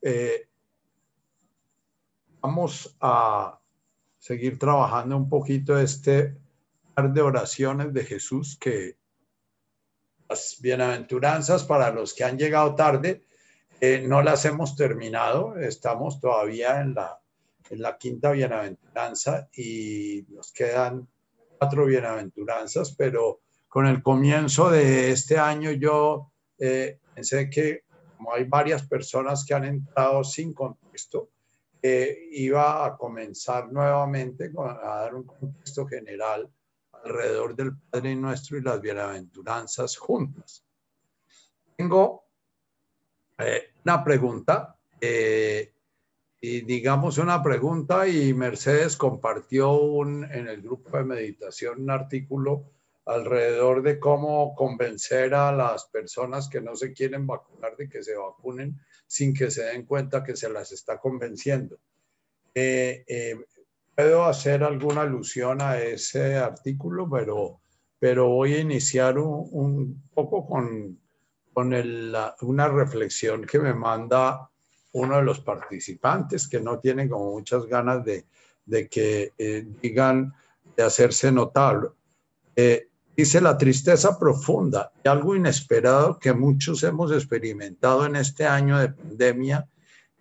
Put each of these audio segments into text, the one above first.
Eh, vamos a seguir trabajando un poquito este par de oraciones de Jesús que las bienaventuranzas para los que han llegado tarde eh, no las hemos terminado, estamos todavía en la, en la quinta bienaventuranza y nos quedan cuatro bienaventuranzas, pero con el comienzo de este año yo eh, pensé que como hay varias personas que han entrado sin contexto, eh, iba a comenzar nuevamente a dar un contexto general alrededor del Padre Nuestro y las bienaventuranzas juntas. Tengo eh, una pregunta, eh, y digamos una pregunta, y Mercedes compartió un, en el grupo de meditación un artículo alrededor de cómo convencer a las personas que no se quieren vacunar de que se vacunen sin que se den cuenta que se las está convenciendo. Eh, eh, puedo hacer alguna alusión a ese artículo, pero, pero voy a iniciar un, poco con, con una reflexión que me manda uno de los participantes que no tiene como muchas ganas de, de que eh, digan, de hacerse notable. Dice la tristeza profunda y algo inesperado que muchos hemos experimentado en este año de pandemia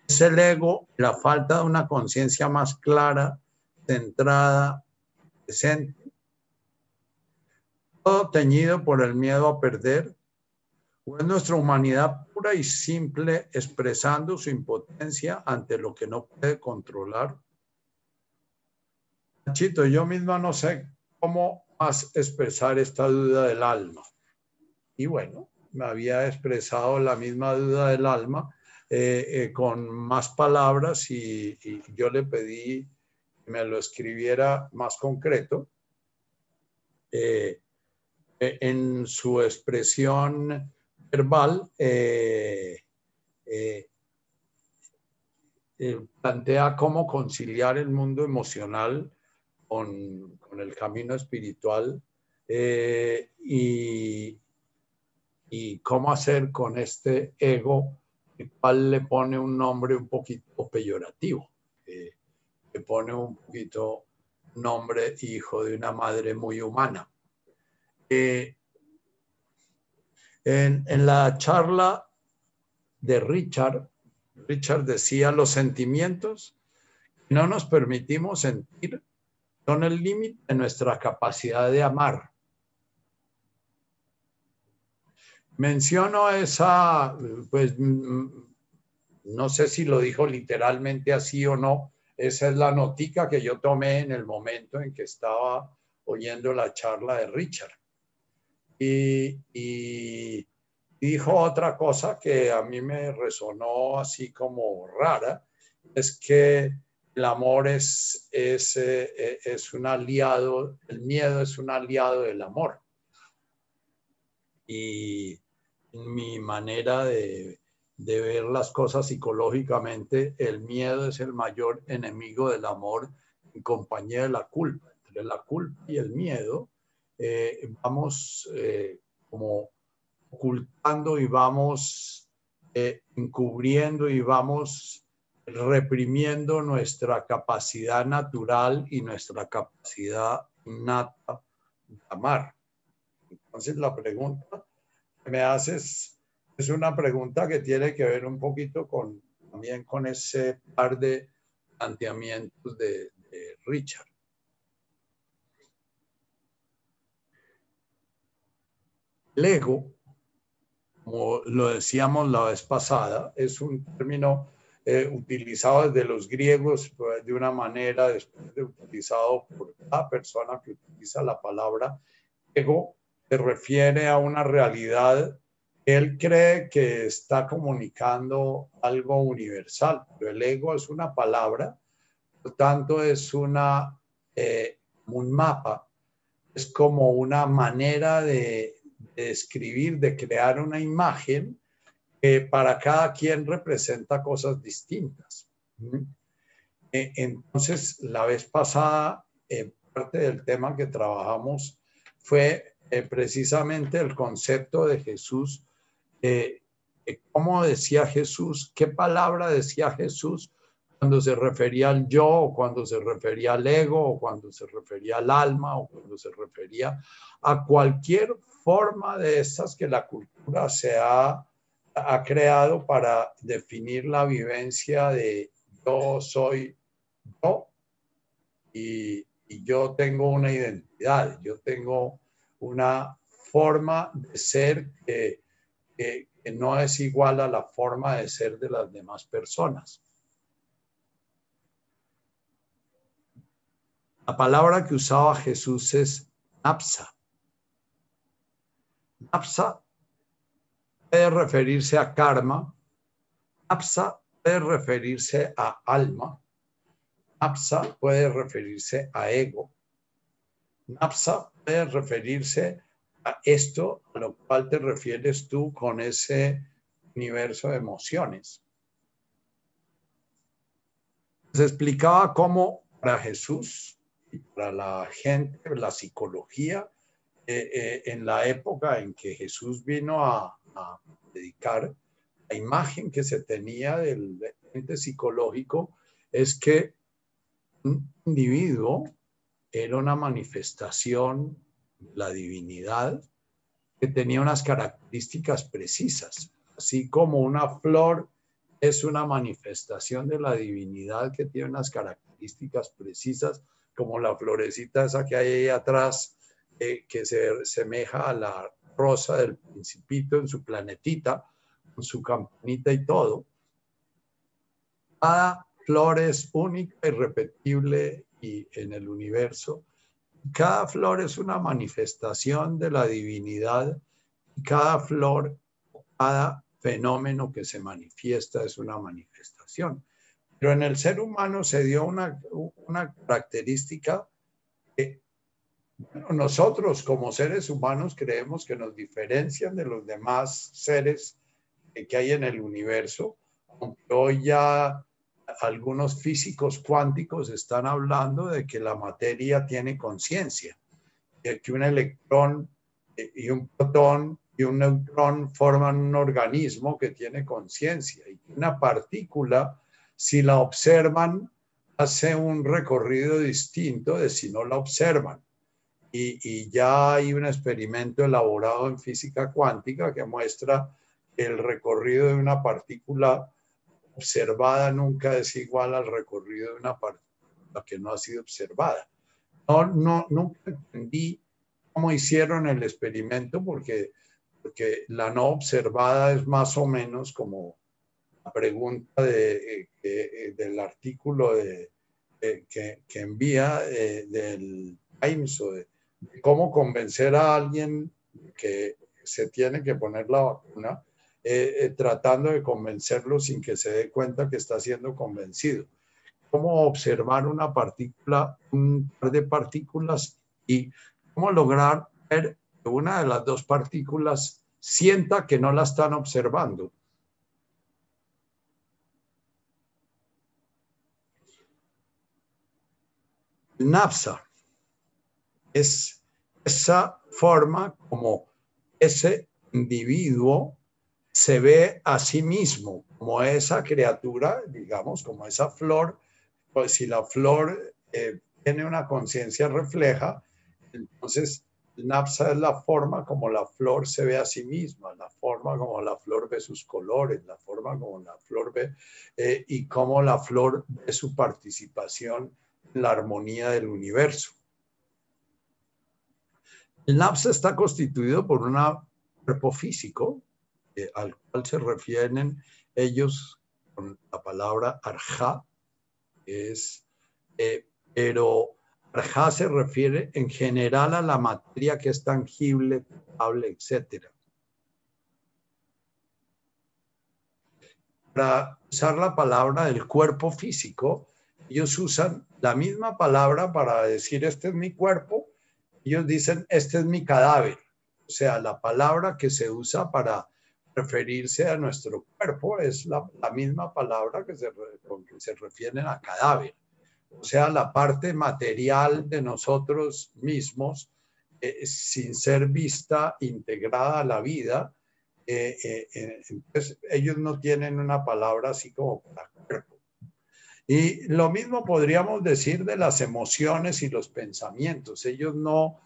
es el ego, la falta de una conciencia más clara, centrada, presente. Todo teñido por el miedo a perder, o es nuestra humanidad pura y simple expresando su impotencia ante lo que no puede controlar. Chito, yo misma no sé cómo expresar esta duda del alma. Y bueno, me había expresado la misma duda del alma eh, eh, con más palabras y, yo le pedí que me lo escribiera más concreto. Eh, en su expresión verbal, plantea cómo conciliar el mundo emocional con, con el camino espiritual eh, y, cómo hacer con este ego, el cual le pone un nombre un poquito peyorativo, eh, le pone un poquito nombre hijo de una madre muy humana. Eh, en, en la charla de Richard, Richard decía, los sentimientos no nos permitimos sentir son el límite de nuestra capacidad de amar. Menciono esa, pues no sé si lo dijo literalmente así o no, esa es la notica que yo tomé en el momento en que estaba oyendo la charla de Richard. Y, dijo otra cosa que a mí me resonó así como rara, es que el amor es, es, eh, es, un aliado, el miedo es un aliado del amor. Y mi manera de, de, ver las cosas psicológicamente, el miedo es el mayor enemigo del amor en compañía de la culpa. Entre la culpa y el miedo eh, vamos eh, como ocultando y vamos encubriendo y vamos reprimiendo nuestra capacidad natural y nuestra capacidad innata de amar. Entonces la pregunta que me haces es una pregunta que tiene que ver un poquito con también con ese par de planteamientos de, Richard. El ego, como lo decíamos la vez pasada, es un término eh, utilizado desde los griegos pues, de una manera, después de utilizado por cada persona que utiliza la palabra ego, se refiere a una realidad él cree que está comunicando algo universal, pero el ego es una palabra, por tanto es una, eh, un mapa, es como una manera de, de escribir, de crear una imagen para cada quien representa cosas distintas. E, entonces, la vez pasada, eh, parte del tema que trabajamos fue eh, precisamente el concepto de Jesús eh, cómo decía Jesús, qué palabra decía Jesús cuando se refería al yo, o cuando se refería al ego, o cuando se refería al alma, o cuando se refería a cualquier forma de estas que la cultura se ha, ha creado para definir la vivencia de yo soy yo y, yo tengo una identidad, yo tengo una forma de ser que, que, que no es igual a la forma de ser de las demás personas. La palabra que usaba Jesús es napsa. Napsa puede referirse a karma, napsa puede referirse a alma, napsa puede referirse a ego, napsa puede referirse a esto a lo cual te refieres tú con ese universo de emociones. Se explicaba cómo para Jesús y para la gente, la psicología, eh, eh, en la época en que Jesús vino a, a, dedicar, la imagen que se tenía del ente psicológico es que un individuo era una manifestación la divinidad que tenía unas características precisas, así como una flor es una manifestación de la divinidad que tiene unas características precisas, como la florecita esa que hay ahí atrás, eh, que se semeja a la rosa del principito en su planetita, con su campanita y todo. Cada flor es única, irrepetible y en el universo cada flor es una manifestación de la divinidad cada flor, cada fenómeno que se manifiesta es una manifestación. Pero en el ser humano se dio una característica que nosotros como seres humanos creemos que nos diferencian de los demás seres que hay en el universo, aunque hoy ya algunos físicos cuánticos están hablando de que la materia tiene conciencia, que un electrón eh, y un protón y un neutrón forman un organismo que tiene conciencia y una partícula, si la observan, hace un recorrido distinto de si no la observan. Y, y, ya hay un experimento elaborado en física cuántica que muestra el recorrido de una partícula observada nunca es igual al recorrido de una partícula que no ha sido observada. No, no, nunca entendí cómo hicieron el experimento porque, porque la no observada es más o menos como la pregunta de, eh, del artículo de, que, que, envía eh, del Times o de, cómo convencer a alguien que se tiene que poner la vacuna eh, eh, tratando de convencerlo sin que se dé cuenta que está siendo convencido. Cómo observar una partícula, un par de partículas y cómo lograr que una de las dos partículas sienta que no la están observando. napsa es esa forma como ese individuo se ve a sí mismo como esa criatura, digamos, como esa flor, pues si la flor eh, tiene una conciencia refleja, entonces napsa es la forma como la flor se ve a sí misma, la forma como la flor ve sus colores, la forma como la flor ve eh, y cómo la flor ve su participación en la armonía del universo. El napsa está constituido por un cuerpo físico, eh, al cual se refieren ellos con la palabra arja, es, eh, pero arja se refiere en general a la materia que es tangible, potable, etc. Para usar la palabra del cuerpo físico, ellos usan la misma palabra para decir este es mi cuerpo, ellos dicen este es mi cadáver. O sea, la palabra que se usa para referirse a nuestro cuerpo es la, misma palabra que se, con que se refieren a cadáver. O sea, la parte material de nosotros mismos, eh, sin ser vista integrada a la vida, eh, eh, eh, entonces ellos no tienen una palabra así como para. Y lo mismo podríamos decir de las emociones y los pensamientos. Ellos no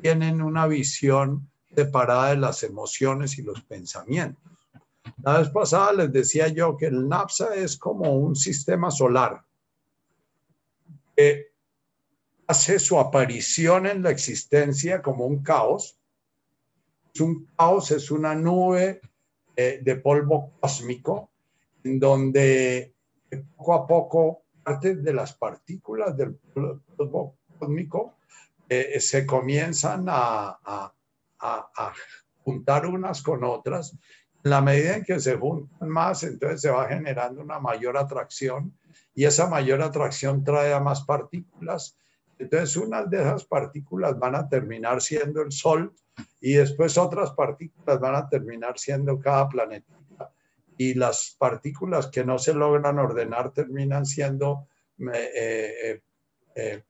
tienen una visión separada de las emociones y los pensamientos. La vez pasada les decía yo que el NAPSA es como un sistema solar que hace su aparición en la existencia como un caos. Es un caos, es una nube eh, de polvo cósmico en donde poco a poco parte de las partículas del polvo cósmico eh, se comienzan a, juntar unas con otras en la medida en que se juntan más, entonces se va generando una mayor atracción y esa mayor atracción trae a más partículas. Entonces, unas de esas partículas van a terminar siendo el Sol y después otras partículas van a terminar siendo cada planeta. Y las partículas que no se logran ordenar terminan siendo eh, eh, eh,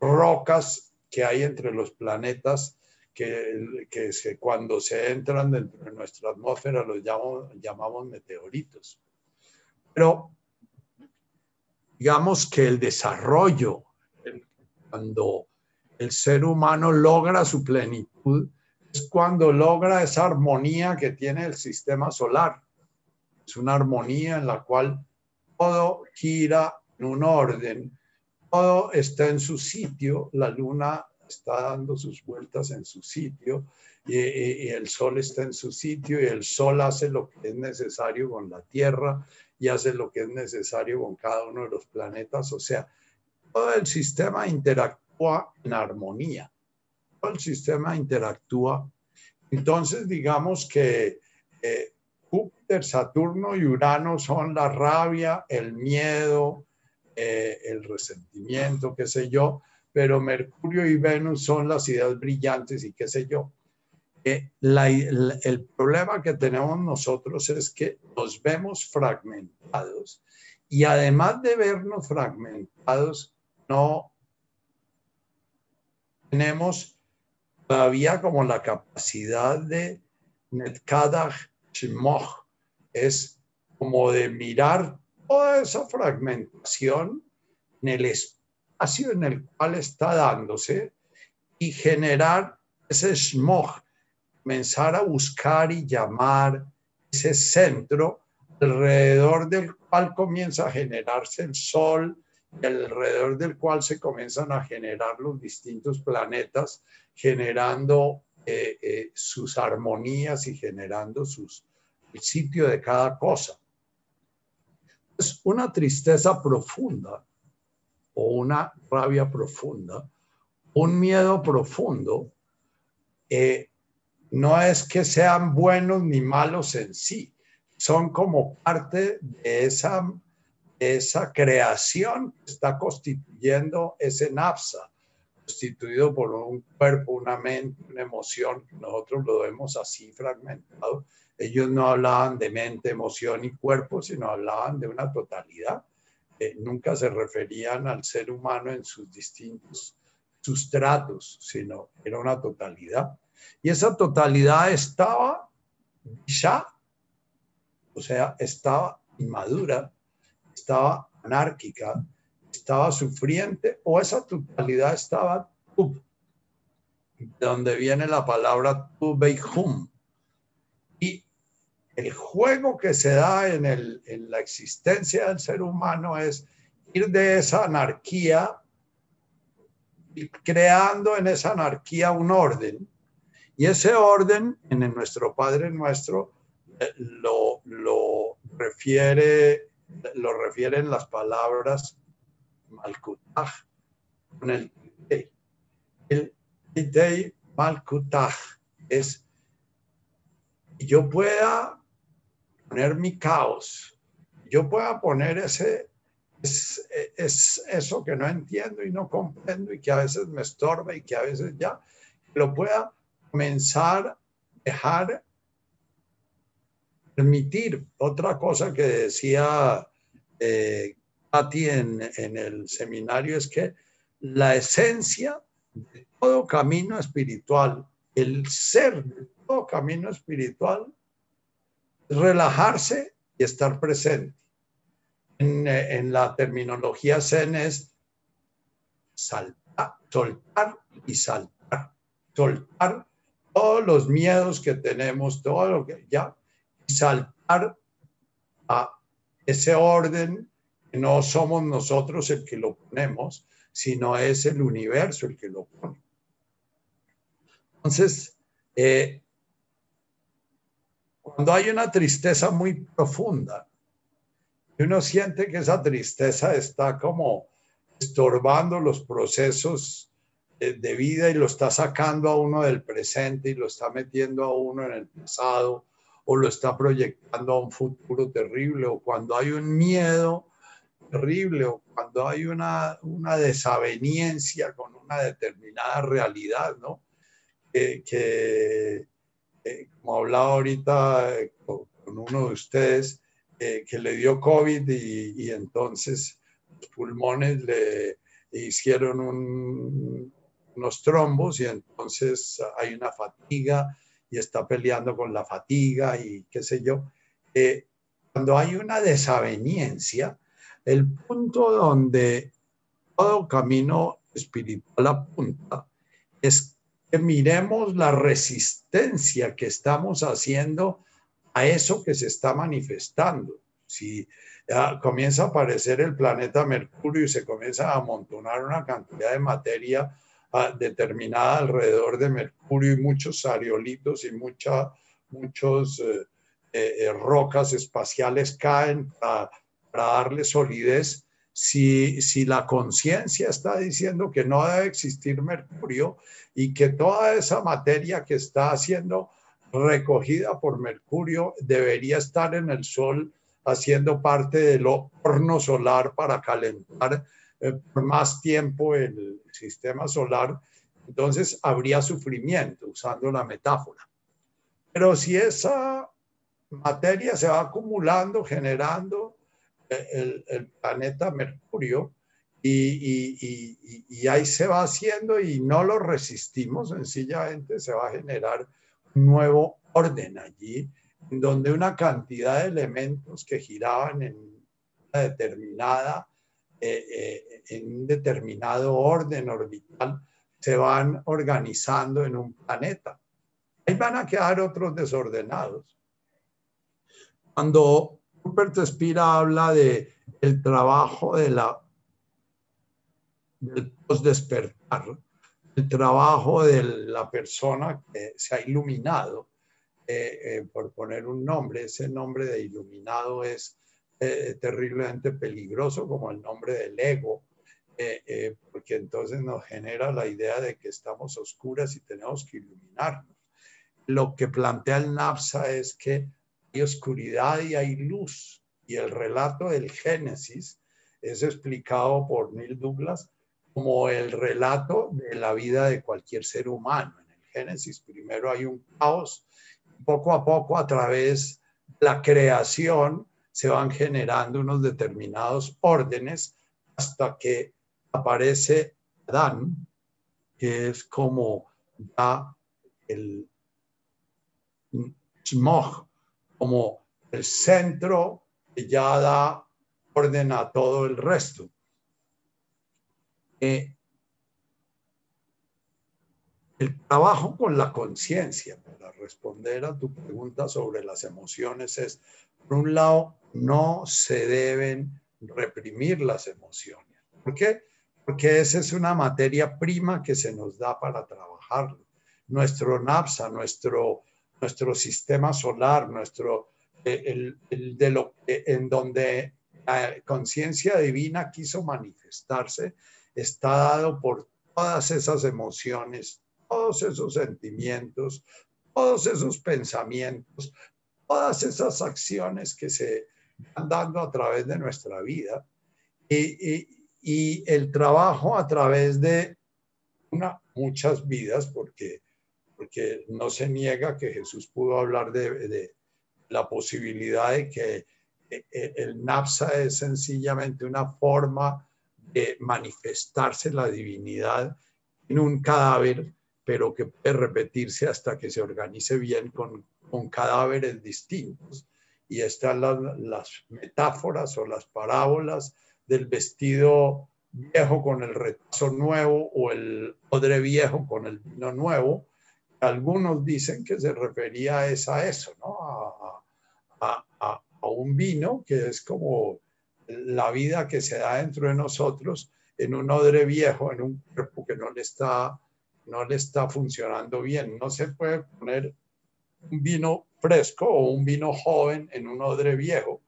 rocas que hay entre los planetas que, que cuando se entran dentro de nuestra atmósfera los llamamos, llamamos meteoritos. Pero digamos que el desarrollo, cuando el ser humano logra su plenitud, es cuando logra esa armonía que tiene el sistema solar. Es una armonía en la cual todo gira en un orden, todo está en su sitio, la luna está dando sus vueltas en su sitio y, el sol está en su sitio y el sol hace lo que es necesario con la tierra y hace lo que es necesario con cada uno de los planetas. O sea, todo el sistema interactúa en armonía. Todo el sistema interactúa. Entonces, digamos que eh, Júpiter, Saturno y Urano son la rabia, el miedo, eh, el resentimiento, qué sé yo, pero Mercurio y Venus son las ideas brillantes y qué sé yo. Eh, el, problema que tenemos nosotros es que nos vemos fragmentados y además de vernos fragmentados, no tenemos todavía como la capacidad de Netkadach Shimoch, es como de mirar toda esa fragmentación en el espacio en el cual está dándose y generar ese smog, comenzar a buscar y llamar ese centro alrededor del cual comienza a generarse el Sol alrededor del cual se comienzan a generar los distintos planetas, generando eh, eh, sus armonías y generando sus, el sitio de cada cosa. Es una tristeza profunda o una rabia profunda, un miedo profundo, eh, no es que sean buenos ni malos en sí, son como parte de esa, esa creación que está constituyendo ese napsa, constituido por un cuerpo, una mente, una emoción, nosotros lo vemos así fragmentado. Ellos no hablaban de mente, emoción y cuerpo, sino hablaban de una totalidad nunca se referían al ser humano en sus distintos sustratos, sino era una totalidad. Y esa totalidad estaba ya, o sea, estaba inmadura, estaba anárquica, estaba sufriente, o esa totalidad estaba tub, de donde viene la palabra tubeihum, el juego que se da en, el, en la existencia del ser humano es ir de esa anarquía creando en esa anarquía un orden. Y ese orden, en nuestro Padre Nuestro, eh, lo, lo refiere, lo refieren las palabras Malkutaj, con el El Titei Malkutaj es yo pueda poner mi caos, yo pueda poner ese, es, es, eso que no entiendo y no comprendo y que a veces me estorba y que a veces ya, lo pueda comenzar dejar permitir. Otra cosa que decía eh, en, en el seminario es que la esencia de todo camino espiritual, el ser de todo camino espiritual relajarse y estar presente. En, la terminología zen es saltar, soltar y saltar. Soltar todos los miedos que tenemos, todo lo que ya, y saltar a ese orden no somos nosotros el que lo ponemos, sino es el universo el que lo pone. Entonces, eh, cuando hay una tristeza muy profunda, uno siente que esa tristeza está como estorbando los procesos de vida y lo está sacando a uno del presente y lo está metiendo a uno en el pasado o lo está proyectando a un futuro terrible o cuando hay un miedo terrible o cuando hay una, una desaveniencia con una determinada realidad, ¿no? Que, eh, como hablaba ahorita eh, con, uno de ustedes, eh, que le dio COVID y, y entonces los pulmones le hicieron un, unos trombos y entonces hay una fatiga y está peleando con la fatiga y qué sé yo. Eh, cuando hay una desaveniencia, el punto donde todo camino espiritual apunta es que miremos la resistencia que estamos haciendo a eso que se está manifestando. Si comienza a aparecer el planeta Mercurio y se comienza a amontonar una cantidad de materia determinada alrededor de Mercurio y muchos areolitos y mucha, muchos eh, eh, eh, rocas espaciales caen para, darle solidez. Si, si la conciencia está diciendo que no debe existir Mercurio y que toda esa materia que está siendo recogida por Mercurio debería estar en el Sol haciendo parte del horno solar para calentar eh, por más tiempo el sistema solar, entonces habría sufrimiento, usando la metáfora. Pero si esa materia se va acumulando, generando eh, el, planeta Mercurio, y, y, y, ahí se va haciendo y no lo resistimos, sencillamente se va a generar un nuevo orden allí, donde una cantidad de elementos que giraban en una determinada eh, eh, en un determinado orden orbital se van organizando en un planeta. Ahí van a quedar otros desordenados. Cuando Rupert Spira habla de el trabajo de la del despertar, el trabajo de la persona que se ha iluminado, eh, por poner un nombre, ese nombre de iluminado es eh, terriblemente peligroso como el nombre del ego, eh, eh, porque entonces nos genera la idea de que estamos oscuras y tenemos que iluminarnos. Lo que plantea el NAPSA es que hay oscuridad y hay luz, y el relato del Génesis es explicado por Neil Douglas como el relato de la vida de cualquier ser humano. En el Génesis primero hay un caos, poco a poco a través de la creación se van generando unos determinados órdenes hasta que aparece Adán, que es como ya el smog, como el centro que ya da orden a todo el resto. Eh, el trabajo con la conciencia, para responder a tu pregunta sobre las emociones, es, por un lado, no se deben reprimir las emociones. ¿Por qué? Porque esa es una materia prima que se nos da para trabajarlo. Nuestro NAPSA, nuestro, nuestro sistema solar, nuestro, eh, el, de lo en donde la conciencia divina quiso manifestarse, está dado por todas esas emociones, todos esos sentimientos, todos esos pensamientos, todas esas acciones que se andando a través de nuestra vida. Y, y, el trabajo a través de muchas vidas, porque, porque no se niega que Jesús pudo hablar de, la posibilidad de que eh, eh, el napsa es sencillamente una forma de manifestarse la divinidad en un cadáver, pero que puede repetirse hasta que se organice bien con, cadáveres distintos y están las, metáforas o las parábolas del vestido viejo con el retazo nuevo o el odre viejo con el vino nuevo. Algunos dicen que se refería a, eso, ¿no? A, a, un vino que es como la vida que se da dentro de nosotros en un odre viejo, en un cuerpo que no le está, no le está funcionando bien. No se puede poner un vino fresco o un vino joven en un odre viejo,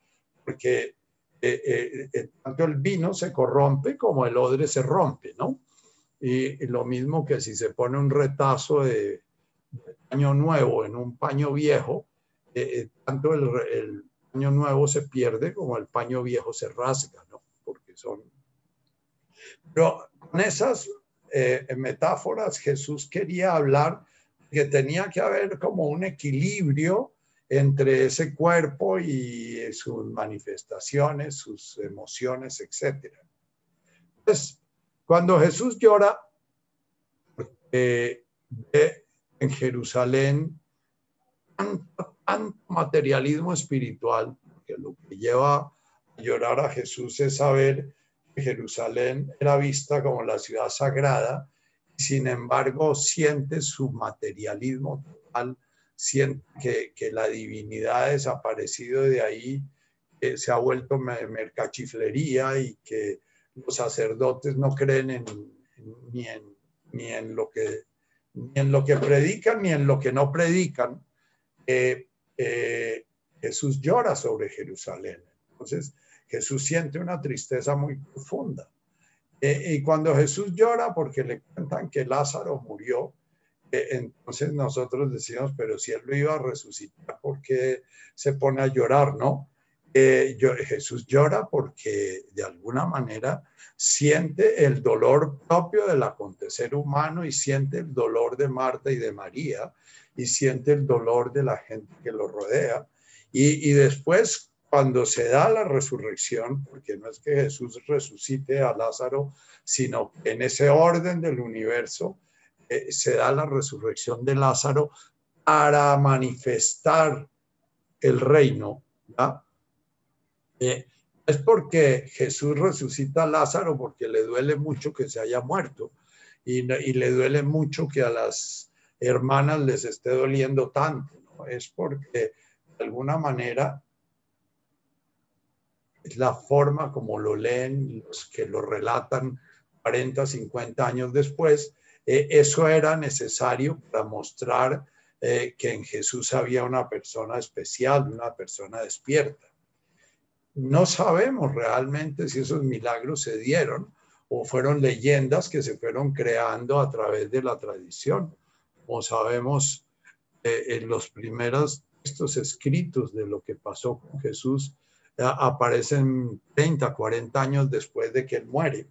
porque eh, eh, tanto el vino se corrompe como el odre se rompe, ¿no? Y, lo mismo que si se pone un retazo de, paño nuevo en un paño viejo, tanto el, el, paño nuevo se pierde como el paño viejo se rasga, ¿no? Porque son... Pero con esas metáforas Jesús quería hablar que tenía que haber como un equilibrio entre ese cuerpo y sus manifestaciones, sus emociones, etc. Entonces, cuando Jesús llora, ve en Jerusalén tanto, materialismo espiritual, que lo que lleva a llorar a Jesús es saber que Jerusalén era vista como la ciudad sagrada sin embargo siente su materialismo total, siente que, la divinidad ha desaparecido de ahí, que se ha vuelto mercachiflería y que los sacerdotes no creen ni, en, lo que, en lo que predican ni en lo que no predican. Eh, eh, Jesús llora sobre Jerusalén. Entonces, Jesús siente una tristeza muy profunda. Eh, y cuando Jesús llora porque le cuentan que Lázaro murió, eh, entonces nosotros decimos, pero si él lo iba a resucitar, ¿por qué se pone a llorar, no? Eh, Jesús llora porque de alguna manera siente el dolor propio del acontecer humano y siente el dolor de Marta y de María y siente el dolor de la gente que lo rodea. Y, después cuando se da la resurrección, porque no es que Jesús resucite a Lázaro, sino en ese orden del universo eh, se da la resurrección de Lázaro para manifestar el reino. Es porque Jesús resucita a Lázaro porque le duele mucho que se haya muerto y, le duele mucho que a las hermanas les esté doliendo tanto. Es porque de alguna manera es la forma como lo leen los que lo relatan 40, 50 años después. Eh, eso era necesario para mostrar eh, que en Jesús había una persona especial, una persona despierta. No sabemos realmente si esos milagros se dieron o fueron leyendas que se fueron creando a través de la tradición. Como sabemos, eh, en los primeros textos escritos de lo que pasó con Jesús, aparecen 30, 40 años después de que él muere.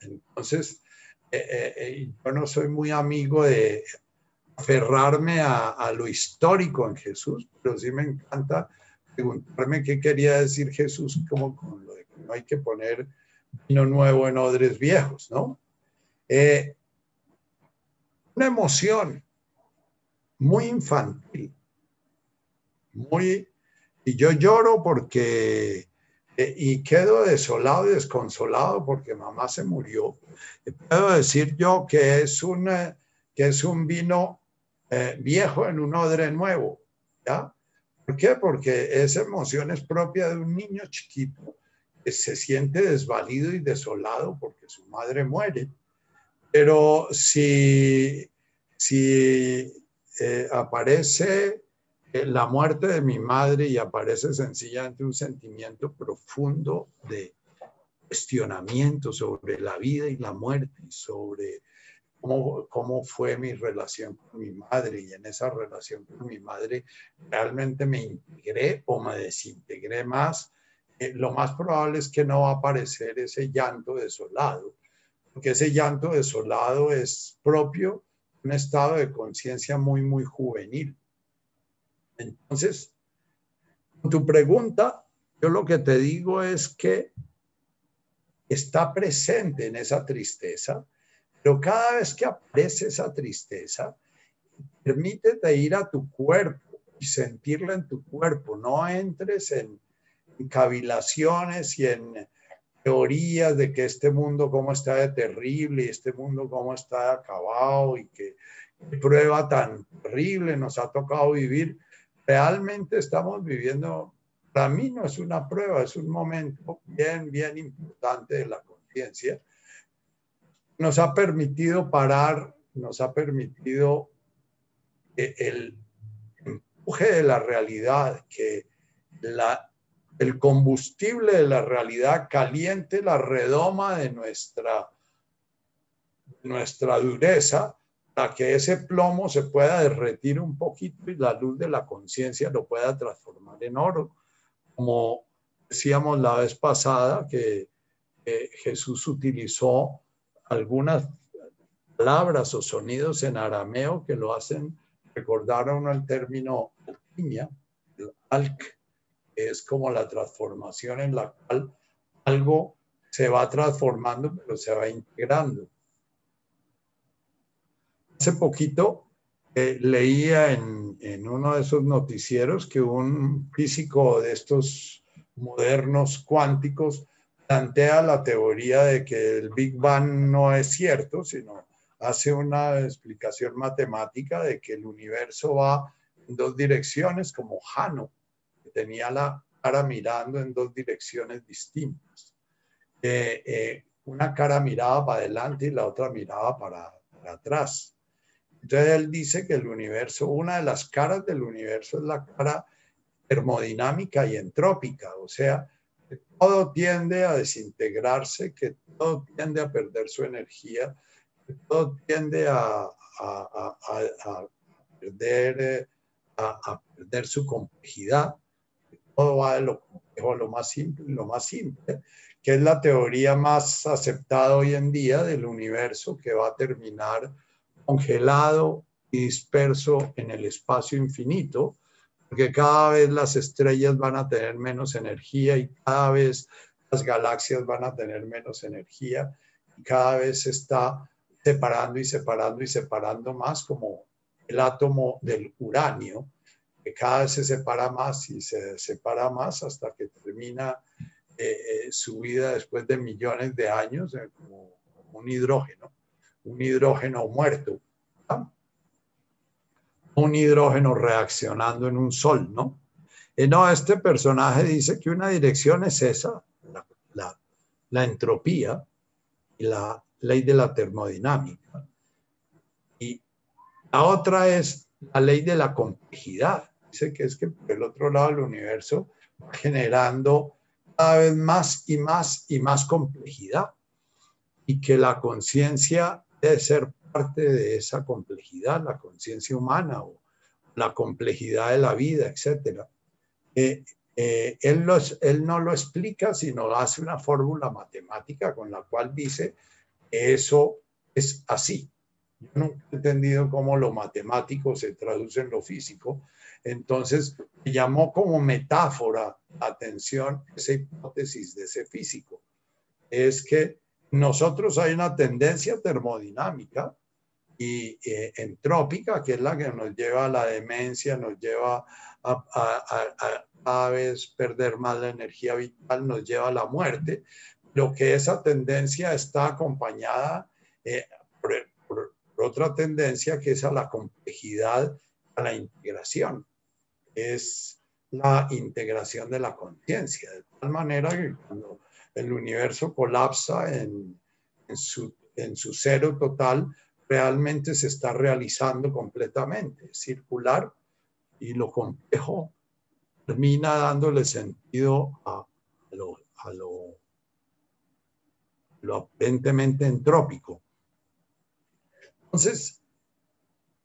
Entonces, eh, eh, eh, yo no soy muy amigo de aferrarme a, lo histórico en Jesús, pero sí me encanta preguntarme qué quería decir Jesús como con lo de que no hay que poner vino nuevo en odres viejos, ¿no? una emoción muy infantil, muy y yo lloro porque, eh, y quedo desolado y desconsolado porque mamá se murió. Puedo decir yo que es un, eh, que es un vino eh, viejo en un odre nuevo, ¿ya? ¿Por qué? Porque esa emoción es propia de un niño chiquito que se siente desvalido y desolado porque su madre muere. Pero si, si aparece la muerte de mi madre y aparece sencillamente un sentimiento profundo de cuestionamiento sobre la vida y la muerte sobre cómo, fue mi relación con mi madre y en esa relación con mi madre realmente me integré o me desintegré más. Eh, lo más probable es que no va a aparecer ese llanto desolado, porque ese llanto desolado es propio de un estado de conciencia muy, muy juvenil entonces, tu pregunta, yo lo que te digo es que está presente en esa tristeza, pero cada vez que aparece esa tristeza, permítete ir a tu cuerpo, y sentirla en tu cuerpo. No entres en, cavilaciones y en teorías de que este mundo cómo está terrible y este mundo cómo está acabado y que prueba tan terrible nos ha tocado vivir. Realmente estamos viviendo, para mí no es una prueba, es un momento bien, bien importante de la conciencia. Nos ha permitido parar, nos ha permitido el empuje de la realidad, que la el combustible de la realidad caliente la redoma de nuestra, nuestra dureza para que ese plomo se pueda derretir un poquito y la luz de la conciencia lo pueda transformar en oro. Como decíamos la vez pasada, que Jesús utilizó algunas palabras o sonidos en arameo que lo hacen recordar a uno el término alquimia, el alk, es como la transformación en la cual algo se va transformando, pero se va integrando. Hace poquito eh, leía en, en, uno de esos noticieros que un físico de estos modernos cuánticos plantea la teoría de que el Big Bang no es cierto, sino hace una explicación matemática de que el universo va en dos direcciones como Jano tenía la cara mirando en dos direcciones distintas. Eh, eh, una cara miraba para adelante y la otra miraba para, atrás. Entonces él dice que el universo, una de las caras del universo es la cara termodinámica y entrópica, o sea, que todo tiende a desintegrarse, que todo tiende a perder su energía, que todo tiende a, perder, eh, a perder su complejidad. Todo va de lo complejo lo más simple, lo más simple, que es la teoría más aceptada hoy en día del universo que va a terminar congelado y disperso en el espacio infinito, porque cada vez las estrellas van a tener menos energía y cada vez las galaxias van a tener menos energía y cada vez se está separando y separando y separando más como el átomo del uranio, que cada vez se separa más y se separa más hasta que termina eh, eh, su vida después de millones de años eh, como, un hidrógeno, un hidrógeno muerto, un hidrógeno reaccionando en un sol, ¿no? no, este personaje dice que una dirección es esa, la, la entropía y la ley de la termodinámica. Y la otra es la ley de la complejidad dice que es que por el otro lado del universo va generando cada vez más y más y más complejidad y que la conciencia debe ser parte de esa complejidad, la conciencia humana o la complejidad de la vida, etc. Eh, eh, él, él no lo explica, sino hace una fórmula matemática con la cual dice que eso es así. Yo nunca he entendido cómo lo matemático se traduce en lo físico, entonces, me llamó como metáfora la atención esa hipótesis de ese físico. Es que nosotros hay una tendencia termodinámica y eh, entrópica, que es la que nos lleva a la demencia, nos lleva a, a, a, vez perder más la energía vital, nos lleva a la muerte, lo que esa tendencia está acompañada eh, por, otra tendencia que es a la complejidad, a la integración es la integración de la conciencia, de tal manera que cuando el universo colapsa en, su, en su cero total, realmente se está realizando completamente, circular, y lo complejo termina dándole sentido a, lo, aparentemente entrópico. Entonces,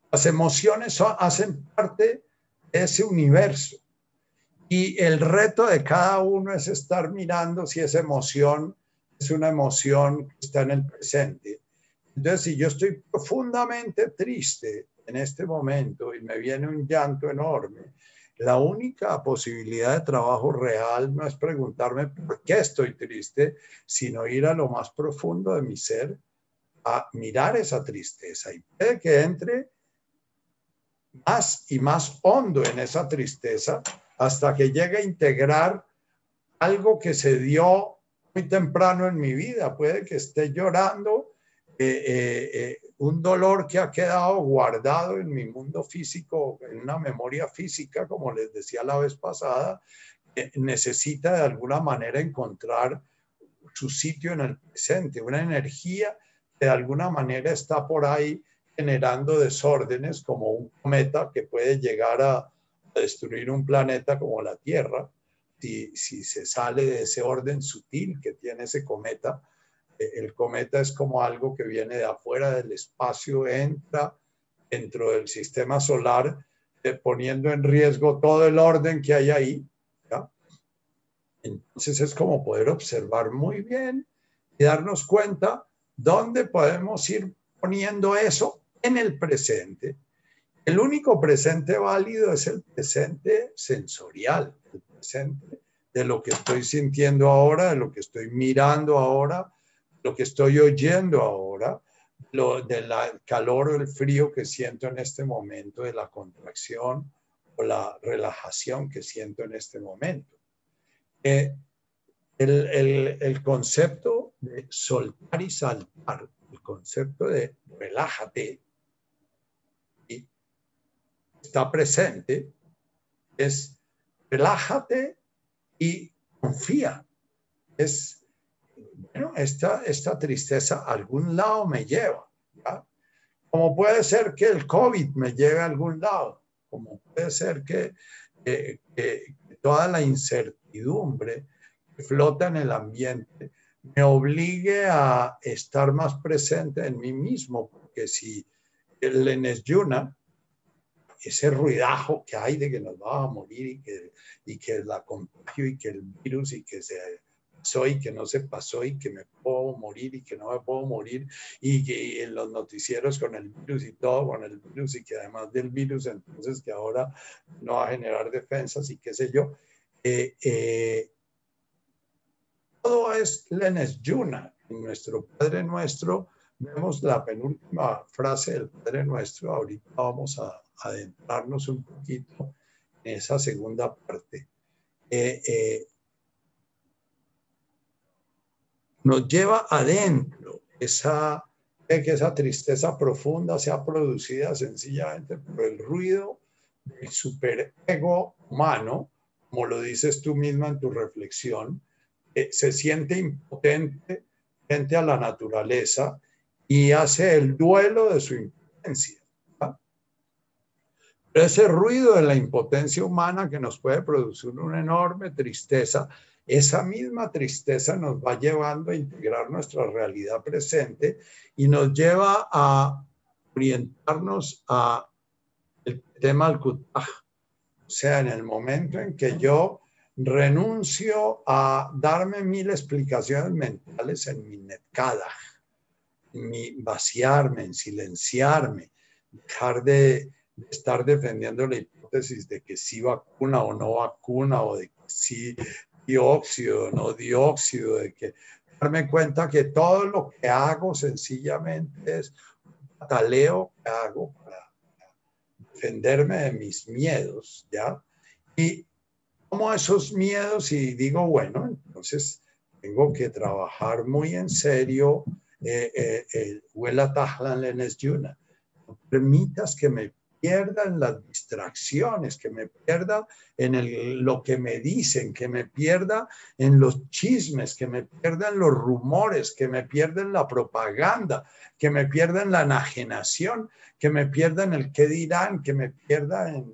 las emociones hacen parte ese universo. Y el reto de cada uno es estar mirando si esa emoción es una emoción que está en el presente. Entonces, si yo estoy profundamente triste en este momento y me viene un llanto enorme, la única posibilidad de trabajo real no es preguntarme por qué estoy triste, sino ir a lo más profundo de mi ser a mirar esa tristeza. Y puede que entre más y más hondo en esa tristeza hasta que llegue a integrar algo que se dio muy temprano en mi vida. Puede que esté llorando eh, eh, eh, un dolor que ha quedado guardado en mi mundo físico, en una memoria física, como les decía la vez pasada, necesita de alguna manera encontrar su sitio en el presente, una energía que de alguna manera está por ahí generando desórdenes como un cometa que puede llegar a destruir un planeta como la Tierra, si, si se sale de ese orden sutil que tiene ese cometa. El cometa es como algo que viene de afuera del espacio, entra dentro del sistema solar, eh, poniendo en riesgo todo el orden que hay ahí. Entonces es como poder observar muy bien y darnos cuenta dónde podemos ir poniendo eso en el presente. El único presente válido es el presente sensorial, el presente de lo que estoy sintiendo ahora, de lo que estoy mirando ahora, lo que estoy oyendo ahora, lo, del calor o el frío que siento en este momento, de la contracción o la relajación que siento en este momento. Eh, el, el, el concepto de soltar y saltar, el concepto de relájate, está presente es relájate y confía. Es, esta, esta tristeza a algún lado me lleva. Como puede ser que el COVID me lleve a algún lado, como puede ser que, toda la incertidumbre que flota en el ambiente me obligue a estar más presente en mí mismo, porque si el Enes Yuna, ese ruidajo que hay de que nos vamos a morir y que, y que la contagio y que el virus y que se pasó que no se pasó y que me puedo morir y que no me puedo morir y que en los noticieros con el virus y todo con el virus y que además del virus entonces que ahora no va a generar defensas y qué sé yo. Eh, eh, todo es Lenes Yuna, nuestro Padre Nuestro. Vemos la penúltima frase del Padre Nuestro. Ahorita vamos a adentrarnos un poquito en esa segunda parte. Eh, nos lleva adentro esa, que esa tristeza profunda sea producida sencillamente por el ruido del superego humano, como lo dices tú misma en tu reflexión, se siente impotente frente a la naturaleza y hace el duelo de su impotencia. Ese ruido de la impotencia humana que nos puede producir una enorme tristeza, esa misma tristeza nos va llevando a integrar nuestra realidad presente y nos lleva a orientarnos a el tema al kutaj. O sea, en el momento en que yo renuncio a darme mil explicaciones mentales en mi netkada, en mi vaciarme, en silenciarme, dejar de, estar defendiendo la hipótesis de que sí vacuna o no vacuna, o de que sí dióxido no dióxido, de que darme cuenta que todo lo que hago sencillamente es un pataleo que hago para defenderme de mis miedos, ¿ya? Y tomo esos miedos y digo, bueno, entonces tengo que trabajar muy en serio. Eh, eh, eh huela Tahlan Lenes Yuna. No permitas que me pierda en las distracciones, que me pierda en lo que me dicen, que me pierda en los chismes, que me pierda en los rumores, que me pierda en la propaganda, que me pierda en la enajenación, que me pierda en el qué dirán, que me pierda en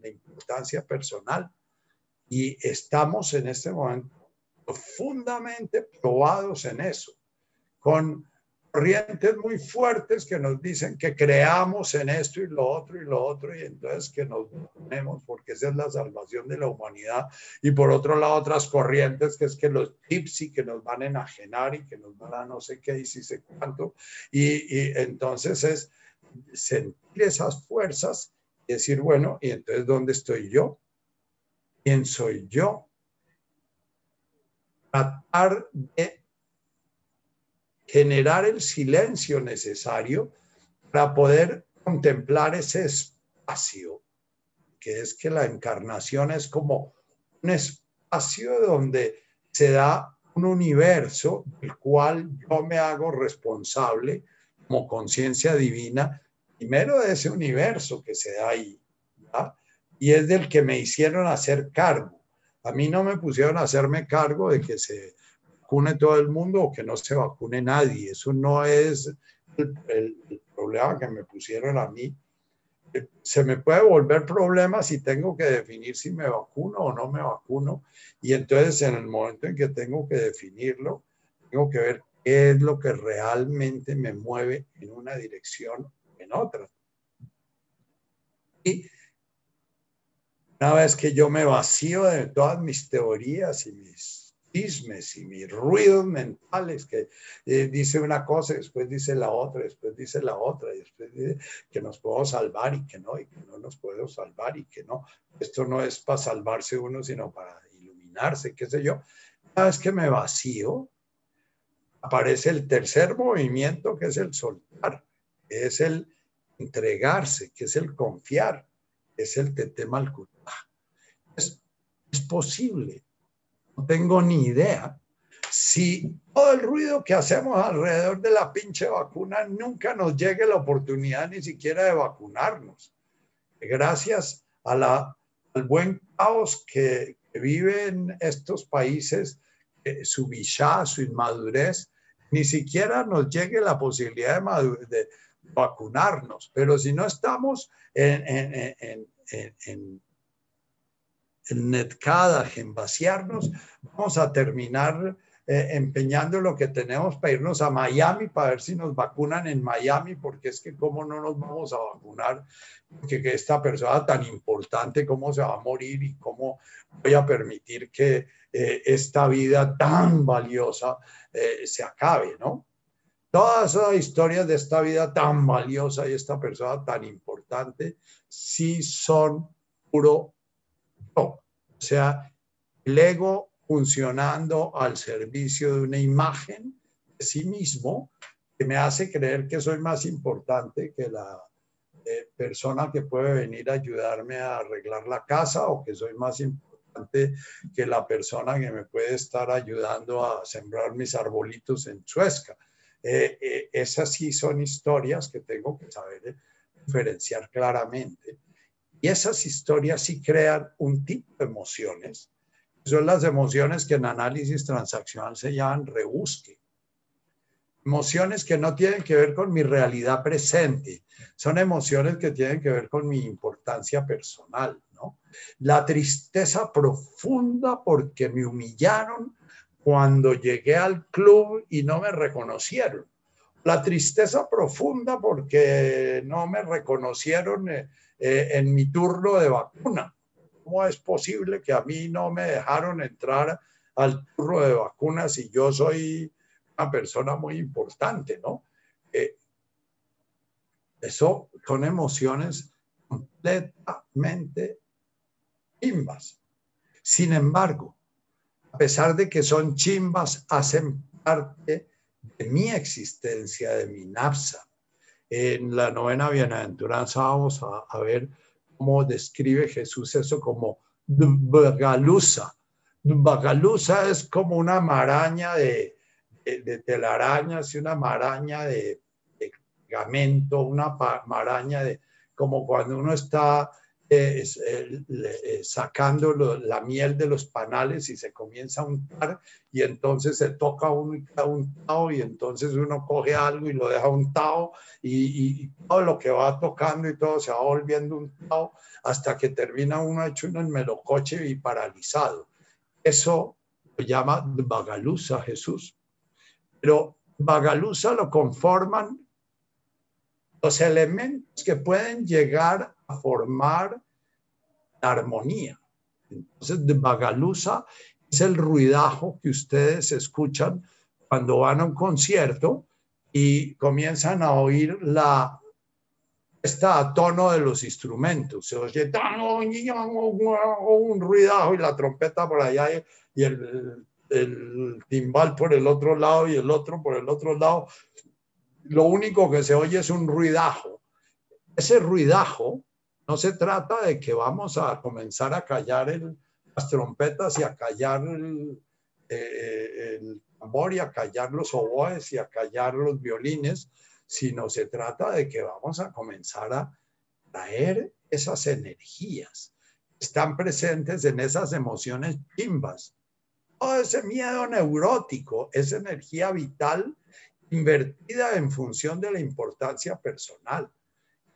la importancia personal. Y estamos en este momento profundamente probados en eso, con corrientes muy fuertes que nos dicen que creamos en esto y lo otro y lo otro y entonces que nos ponemos porque esa es la salvación de la humanidad y por otro lado otras corrientes que es que los y que nos van a enajenar y que nos van a no sé qué y si sé cuánto y, y entonces es sentir esas fuerzas y decir bueno y entonces ¿dónde estoy yo? quién soy yo. Tratar de generar el silencio necesario para poder contemplar ese espacio, que es que la encarnación es como un espacio donde se da un universo del cual yo me hago responsable como conciencia divina, primero de ese universo que se da ahí, y es del que me hicieron hacer cargo. A mí no me pusieron a hacerme cargo de que se vacune todo el mundo o que no se vacune nadie. Eso no es el, problema que me pusieron a mí. Se me puede volver problema si tengo que definir si me vacuno o no me vacuno. Y entonces en el momento en que tengo que definirlo, tengo que ver qué es lo que realmente me mueve en una dirección o en otra. Y una vez que yo me vacío de todas mis teorías y mis chismes y mis ruidos mentales, que eh, dice una cosa, después dice la otra, después dice la otra, y después dice que nos podemos salvar y que no, y que no nos podemos salvar y que no. Esto no es para salvarse uno, sino para iluminarse, qué sé yo. Una vez que me vacío, aparece el tercer movimiento, que es el soltar, que es el entregarse, que es el confiar, es el tete Es, es posible, no tengo ni idea. Si todo el ruido que hacemos alrededor de la pinche vacuna nunca nos llegue la oportunidad ni siquiera de vacunarnos, gracias a la, al buen caos que, que viven estos países, eh, su bichá, su inmadurez, ni siquiera nos llegue la posibilidad de, vacunarnos. Pero si no estamos en, en, en, en, en en vaciarnos, vamos a terminar eh, empeñando lo que tenemos para irnos a Miami para ver si nos vacunan en Miami, porque es que cómo no nos vamos a vacunar, porque que esta persona tan importante, cómo se va a morir y cómo voy a permitir que eh, esta vida tan valiosa eh, se acabe, ¿no? Todas esas historias de esta vida tan valiosa y esta persona tan importante, sí son puro O sea, el ego funcionando al servicio de una imagen de sí mismo que me hace creer que soy más importante que la eh, persona que puede venir a ayudarme a arreglar la casa o que soy más importante que la persona que me puede estar ayudando a sembrar mis arbolitos en Suezca. Eh, eh, esas sí son historias que tengo que saber diferenciar claramente. Y esas historias sí crean un tipo de emociones son las emociones que en análisis transaccional se llaman rebusque. Emociones que no tienen que ver con mi realidad presente, son emociones que tienen que ver con mi importancia personal. ¿no? La tristeza profunda porque me humillaron cuando llegué al club y no me reconocieron. La tristeza profunda porque no me reconocieron eh, eh, en mi turno de vacuna. ¿cómo es posible que a mí no me dejaron entrar al turno de vacunas si yo soy una persona muy importante, ¿no? Eh, eso son emociones completamente chimbas. Sin embargo, a pesar de que son chimbas, hacen parte de mi existencia, de mi napsa. En la novena bienaventuranza vamos a, ver cómo describe Jesús eso como bagalusa. Bagalusa es como una maraña de, de, telarañas y una maraña de, de pegamento, una maraña de, como cuando uno está eh, eh, sacando la miel de los panales y se comienza a untar y entonces se toca queda untado y entonces uno coge algo y lo deja untado y, y, todo lo que va tocando y todo se va volviendo untado hasta que termina uno hecho en melocoche y paralizado. Eso lo llama Bagalusa Jesús. Pero Bagalusa lo conforman los elementos que pueden llegar formar la armonía. Entonces, de Bagalusa es el ruidajo que ustedes escuchan cuando van a un concierto y comienzan a oír la está a tono de los instrumentos. Se oye un ruidajo y la trompeta por allá y el, el timbal por el otro lado y el otro por el otro lado. Lo único que se oye es un ruidajo. Ese ruidajo No se trata de que vamos a comenzar a callar las trompetas y a callar el, eh, el tambor y a callar los oboes y a callar los violines, sino se trata de que vamos a comenzar a traer esas energías. Están presentes en esas emociones chimbas. Todo ese miedo neurótico, esa energía vital invertida en función de la importancia personal.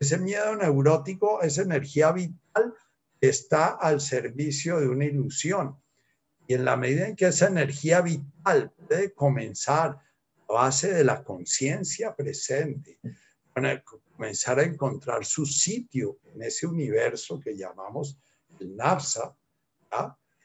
Ese miedo neurótico, esa energía vital está al servicio de una ilusión. Y en la medida en que esa energía vital puede comenzar a base de la conciencia presente, comenzar a encontrar su sitio en ese universo que llamamos el NAPSA.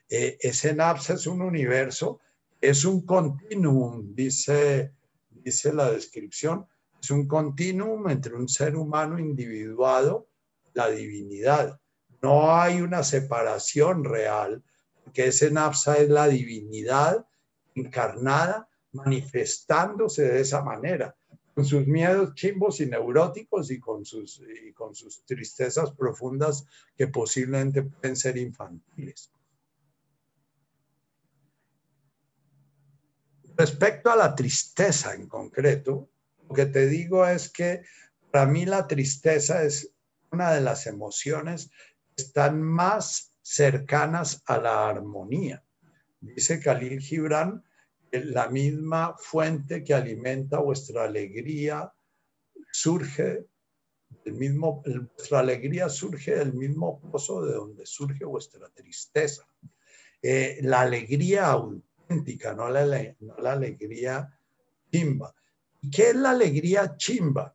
Eh, ese NAPSA es un universo, es un continuum, dice, dice la descripción, es un continuum entre un ser humano individuado, la divinidad. No hay una separación real, porque ese Napsa es la divinidad encarnada manifestándose de esa manera con sus miedos chimbos y neuróticos y con sus, y con sus tristezas profundas que posiblemente pueden ser infantiles. Respecto a la tristeza en concreto, lo que te digo es que para mí la tristeza es una de las emociones que están más cercanas a la armonía. Dice Khalil Gibran la misma fuente que alimenta vuestra alegría surge del mismo, vuestra alegría surge del mismo pozo de donde surge vuestra tristeza. Eh, la alegría auténtica, no la, no la alegría chimba. ¿Y qué es la alegría chimba?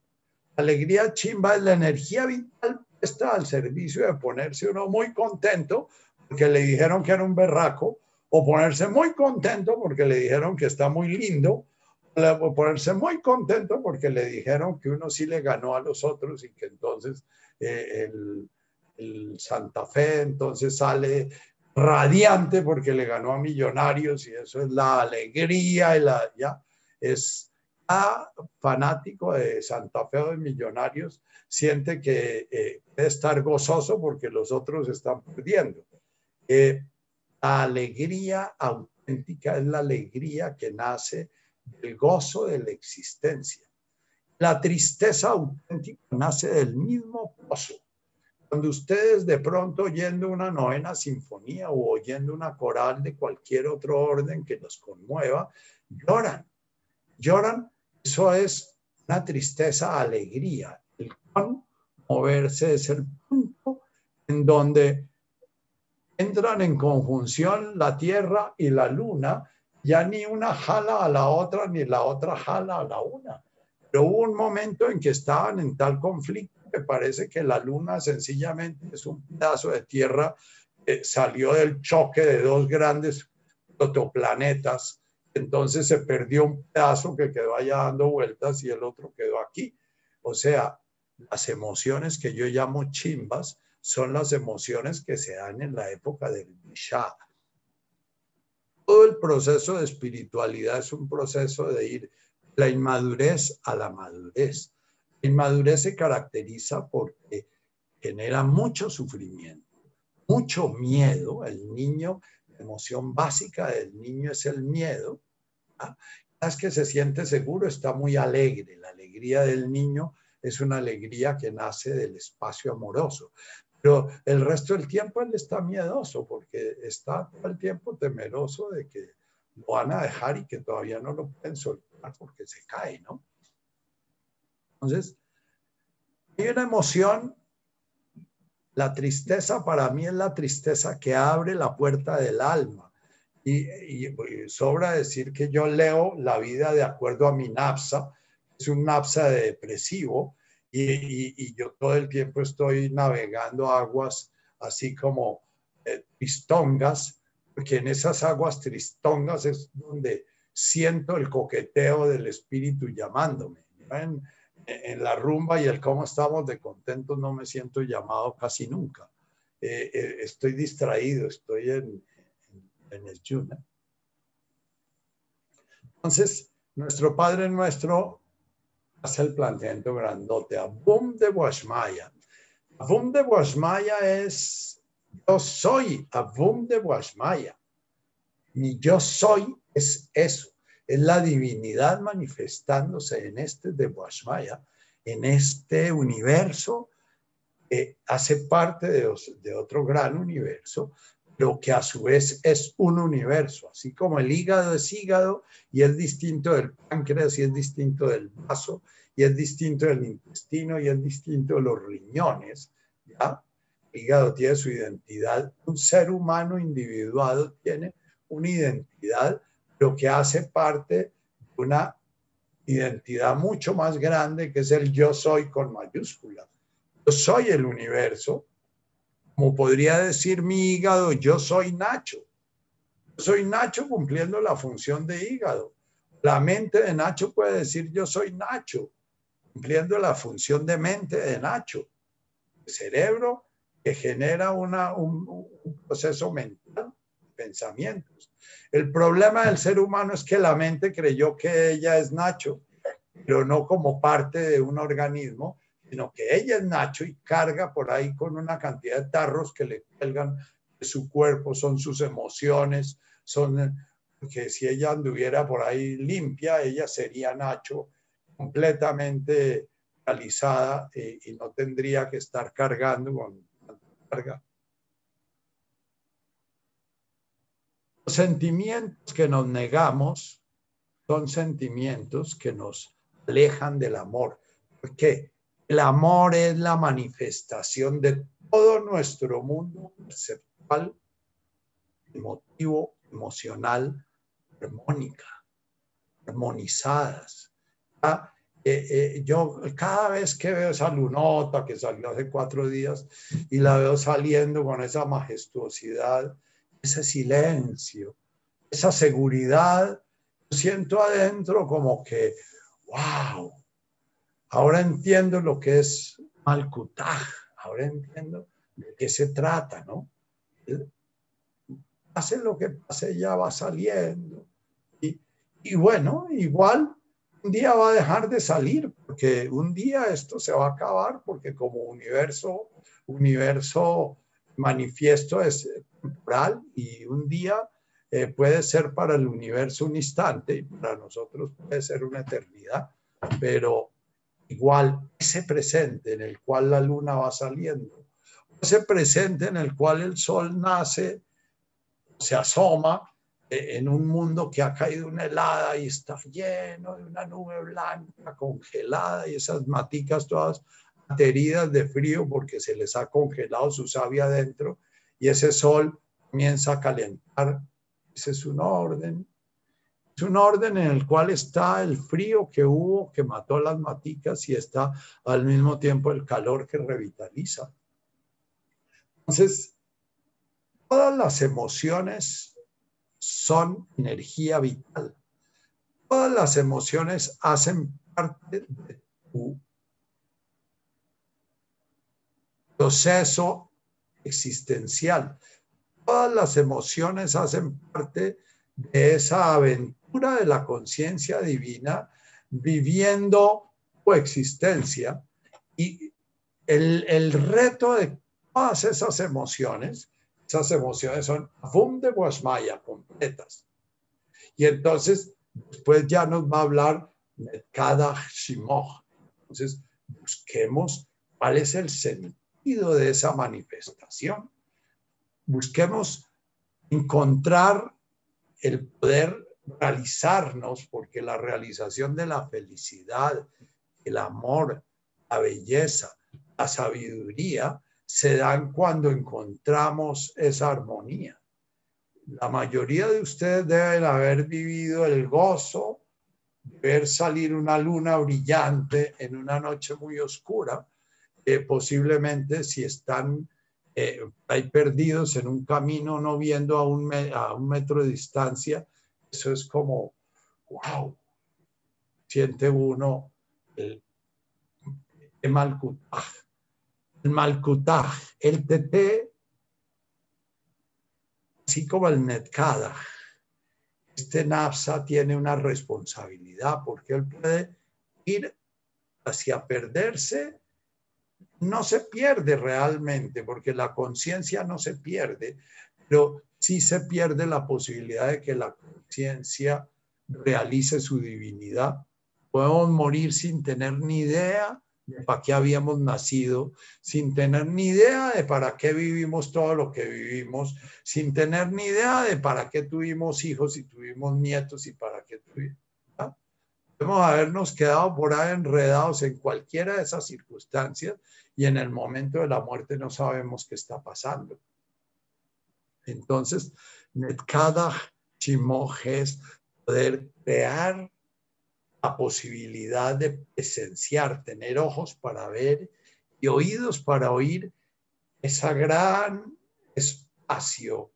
La alegría chimba es la energía vital que está al servicio de ponerse uno muy contento porque le dijeron que era un berraco o ponerse muy contento porque le dijeron que está muy lindo, o ponerse muy contento porque le dijeron que uno sí le ganó a los otros y que entonces eh, el, el, Santa Fe entonces sale radiante porque le ganó a Millonarios y eso es la alegría y la, ya, es fanático de Santa Fe o de Millonarios siente que eh, debe estar gozoso porque los otros están perdiendo. Eh, la alegría auténtica es la alegría que nace del gozo de la existencia. La tristeza auténtica nace del mismo gozo. Cuando ustedes de pronto oyendo una novena sinfonía o oyendo una coral de cualquier otro orden que los conmueva, lloran. Lloran, eso es una tristeza, alegría. El con moverse es el punto en donde entran en conjunción la Tierra y la Luna, ya ni una jala a la otra, ni la otra jala a la una. Pero hubo un momento en que estaban en tal conflicto que parece que la Luna sencillamente es un pedazo de Tierra que salió del choque de dos grandes protoplanetas. Entonces se perdió un pedazo que quedó allá dando vueltas y el otro quedó aquí. O sea, las emociones que yo llamo chimbas son las emociones que se dan en la época del Mishá. Todo el proceso de espiritualidad es un proceso de ir de la inmadurez a la madurez. La inmadurez se caracteriza porque genera mucho sufrimiento, mucho miedo. El niño, la emoción básica del niño es el miedo. Vez que se siente seguro está muy alegre. La alegría del niño es una alegría que nace del espacio amoroso. Pero el resto del tiempo él está miedoso porque está todo el tiempo temeroso de que lo van a dejar y que todavía no lo pueden soltar porque se cae, ¿no? Entonces, hay una emoción, la tristeza para mí es la tristeza que abre la puerta del alma. Y, y, sobra decir que yo leo la vida de acuerdo a mi napsa, es un napsa de depresivo, y, yo todo el tiempo estoy navegando aguas así como eh, tristongas, porque en esas aguas tristongas es donde siento el coqueteo del espíritu llamándome. En, la rumba y el cómo estamos de contentos no me siento llamado casi nunca. Eh, eh, estoy distraído, estoy en, en el yuna. Entonces, nuestro Padre nuestro hace el planteamiento grandote, a boom de Guashmaya. Avum de Guasmaya es yo soy, Avum de Guasmaya. Mi yo soy es eso, es la divinidad manifestándose en este de Guasmaya, en este universo que hace parte de otro gran universo, lo que a su vez es un universo, así como el hígado es hígado y es distinto del páncreas y es distinto del vaso y es distinto del intestino y es distinto de los riñones, ¿ya? El hígado tiene su identidad, un ser humano individuado tiene una identidad, lo que hace parte de una identidad mucho más grande que es el yo soy con mayúscula. Yo soy el universo, como podría decir mi hígado, yo soy Nacho. Yo soy Nacho cumpliendo la función de hígado. La mente de Nacho puede decir yo soy Nacho, cumpliendo la función de mente de Nacho. El cerebro que genera un proceso mental, pensamientos. El problema del ser humano es que la mente creyó que ella es Nacho, pero no como parte de un organismo, sino que ella es Nacho y carga por ahí con una cantidad de tarros que le cuelgan de su cuerpo, son sus emociones, son que si ella anduviera por ahí limpia, ella sería Nacho completamente realizada eh, y no tendría que estar cargando con carga. Los sentimientos que nos negamos son sentimientos que nos alejan del amor. ¿Por qué? El amor es la manifestación de todo nuestro mundo perceptual, emotivo, emocional, armónica, armonizadas. Eh, eh, yo cada vez que veo esa lunota que salió hace cuatro días y la veo saliendo con esa majestuosidad, ese silencio, esa seguridad, siento adentro como que, wow, Ahora entiendo lo que es Malkutaj, ahora entiendo de qué se trata, ¿no? Hace lo que pase, ya va saliendo. Y, y bueno, igual un día va a dejar de salir, porque un día esto se va a acabar, porque como universo, universo manifiesto es temporal y un día eh, puede ser para el universo un instante y para nosotros puede ser una eternidad, pero igual ese presente en el cual la luna va saliendo, ese presente en el cual el sol nace, se asoma eh, en un mundo que ha caído una helada y está lleno de una nube blanca congelada y esas maticas todas heridas de frío porque se les ha congelado su savia adentro y ese sol comienza a calentar. Ese es un orden es un orden en el cual está el frío que hubo, que mató las maticas, y está al mismo tiempo el calor que revitaliza. Entonces, todas las emociones son energía vital. Todas las emociones hacen parte de tu proceso existencial. Todas las emociones hacen parte de esa aventura de la conciencia divina viviendo coexistencia y el, el, reto de todas esas emociones, esas emociones son boom de Guasmaya, completas. Y entonces, después ya nos va a hablar de cada Shimoh. Entonces, busquemos cuál es el sentido de esa manifestación. Busquemos encontrar el poder realizarnos, porque la realización de la felicidad, el amor, la belleza, la sabiduría, se dan cuando encontramos esa armonía. La mayoría de ustedes deben haber vivido el gozo de ver salir una luna brillante en una noche muy oscura, posiblemente si están eh, ahí perdidos en un camino, no viendo a un, a un metro de distancia, eso es como, wow, siente uno el, el. El malcutaj, el TT, así como el netkada. Este NAPSA tiene una responsabilidad porque él puede ir hacia perderse no se pierde realmente, porque la conciencia no se pierde, pero sí se pierde la posibilidad de que la conciencia realice su divinidad. Podemos morir sin tener ni idea de para qué habíamos nacido, sin tener ni idea de para qué vivimos todo lo que vivimos, sin tener ni idea de para qué tuvimos hijos y tuvimos nietos y para qué tuvimos. Podemos habernos quedado por ahí enredados en cualquiera de esas circunstancias y en el momento de la muerte no sabemos qué está pasando. Entonces, cada chimoje es poder crear la posibilidad de presenciar, tener ojos para ver y oídos para oír esa gran espacio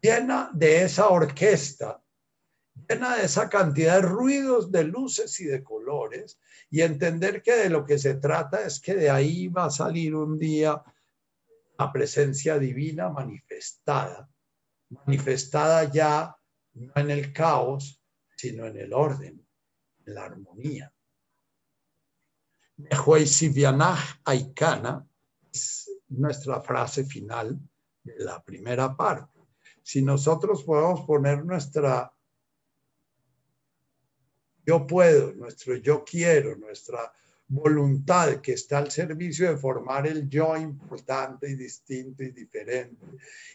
llena de esa orquesta, llena de esa cantidad de ruidos, de luces y de colores, y entender que de lo que se trata es que de ahí va a salir un día la presencia divina manifestada, manifestada ya no en el caos, sino en el orden, en la armonía. Aikana es nuestra frase final de la primera parte. Si nosotros podemos poner nuestra yo puedo, nuestro yo quiero, nuestra voluntad que está al servicio de formar el yo importante y distinto y diferente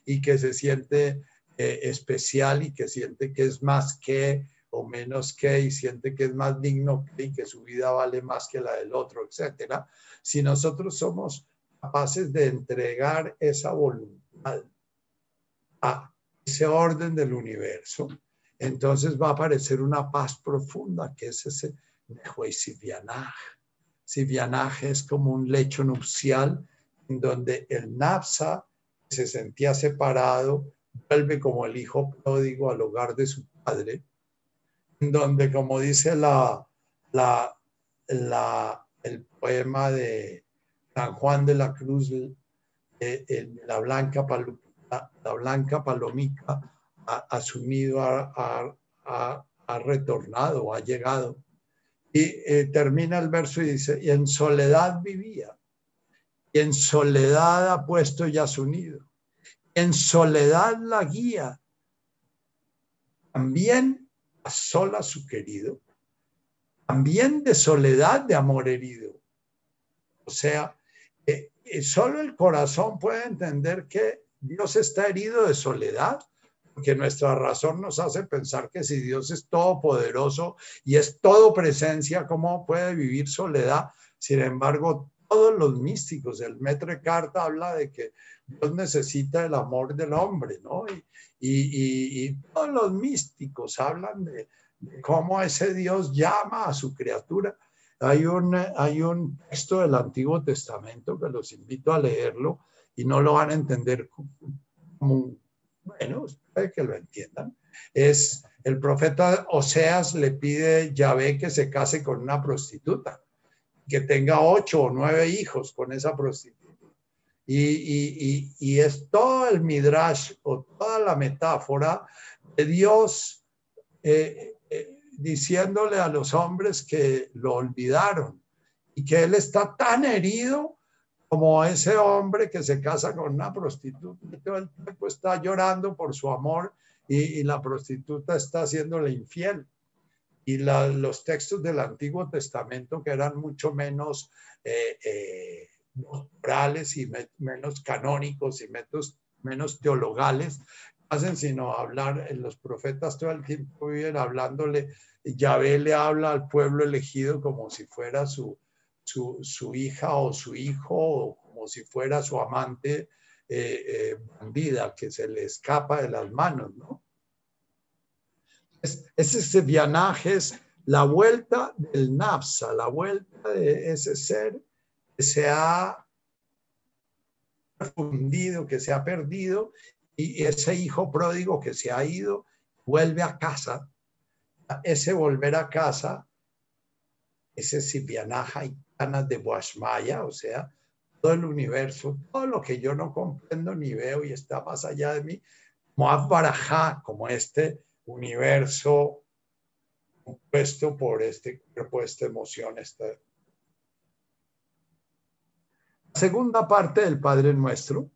y que se siente eh, especial y que siente que es más que o menos que y siente que es más digno que y que su vida vale más que la del otro, etcétera. Si nosotros somos capaces de entregar esa voluntad a ese orden del universo, entonces va a aparecer una paz profunda que es ese Sivianaj. Sivianaj es como un lecho nupcial en donde el Napsa se sentía separado vuelve como el hijo pródigo al hogar de su padre, en donde, como dice el poema de San Juan de la Cruz, eh, la, blanca la, blanca palomica ha asumido, ha, retornado, ha llegado. Y eh, termina el verso y dice, y en soledad vivía, y en soledad ha puesto ya su nido en soledad la guía, también a sola su querido, también de soledad de amor herido. O sea, eh, eh, solo el corazón puede entender que Dios está herido de soledad, porque nuestra razón nos hace pensar que si Dios es todopoderoso y es todo presencia, ¿cómo puede vivir soledad? Sin embargo, todos los místicos, el Metre Carta habla de que Dios necesita el amor del hombre, ¿no? Y, todos los místicos hablan de, cómo ese Dios llama a su criatura. Hay un, hay un texto del Antiguo Testamento que los invito a leerlo y no lo van a entender como, bueno, espero que lo entiendan. Es el profeta Oseas le pide Yahvé que se case con una prostituta, que tenga ocho o nueve hijos con esa prostituta y, es todo el midrash o toda la metáfora de Dios eh, eh, diciéndole a los hombres que lo olvidaron y que él está tan herido como ese hombre que se casa con una prostituta y todo el tiempo está llorando por su amor y, la prostituta está haciéndole infiel. Y los textos del Antiguo Testamento que eran mucho menos eh, morales y menos canónicos y menos, menos teologales, hacen sino hablar, los profetas todo el tiempo viven hablándole, Yahvé le habla al pueblo elegido como si fuera su, su, hija o su hijo, o como si fuera su amante eh, eh, bandida que se le escapa de las manos, ¿no? Es, ese vianaje es la vuelta del napsa, la vuelta de ese ser que se ha fundido, que se ha perdido, y ese hijo pródigo que se ha ido vuelve a casa. Ese volver a casa, ese Sibianaja y ganas de Boashmaya, o sea, todo el universo, todo lo que yo no comprendo ni veo y está más allá de mí, como Barajá, como este universo compuesto por este cuerpo, esta emoción, esta segunda parte del Padre Nuestro,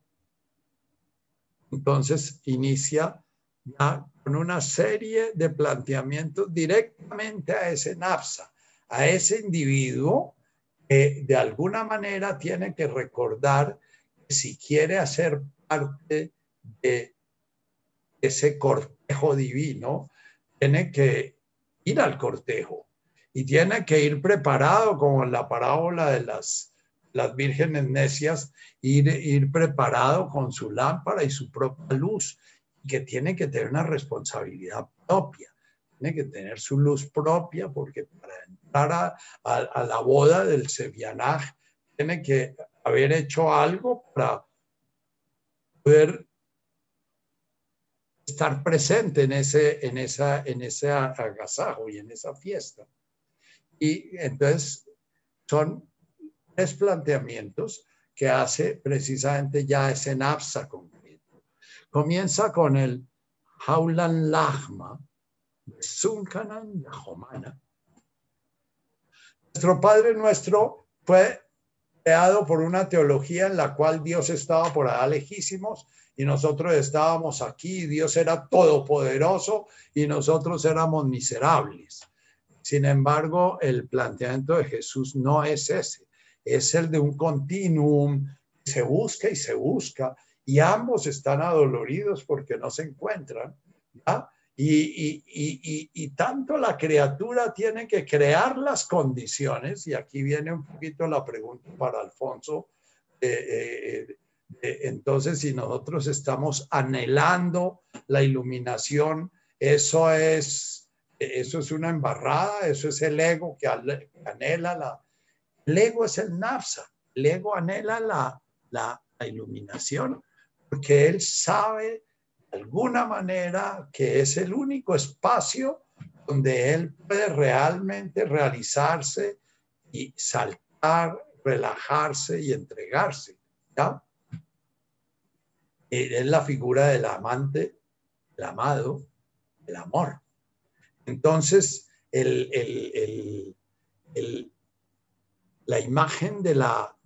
entonces inicia ya con una serie de planteamientos directamente a ese napsa, a ese individuo que de alguna manera tiene que recordar que si quiere hacer parte de ese cortejo divino, tiene que ir al cortejo y tiene que ir preparado, como en la parábola de las, las vírgenes necias, ir, ir preparado con su lámpara y su propia luz, que tiene que tener una responsabilidad propia, tiene que tener su luz propia, porque para entrar a, la boda del Sevianaj tiene que haber hecho algo para poder estar presente en ese, en esa, en ese agasajo y en esa fiesta. Y entonces son tres planteamientos que hace precisamente ya ese napsa concreto. Comienza con el Haulan Lahma, Sunkanan Yahomana. Nuestro Padre nuestro fue creado por una teología en la cual Dios estaba por allá lejísimos y nosotros estábamos aquí, Dios era todopoderoso y nosotros éramos miserables. Sin embargo, el planteamiento de Jesús no es ese, es el de un continuum, se busca y se busca, y ambos están adoloridos porque no se encuentran, Y, y, tanto la criatura tiene que crear las condiciones, y aquí viene un poquito la pregunta para Alfonso, eh, entonces, si nosotros estamos anhelando la iluminación, eso es, eso es una embarrada, eso es el ego que anhela la... El ego es el nafsa, el ego anhela la, la, iluminación porque él sabe alguna manera que es el único espacio donde él puede realmente realizarse y saltar, relajarse y entregarse. ¿ya? es la figura del amante, el amado, el amor. Entonces, la imagen de, la,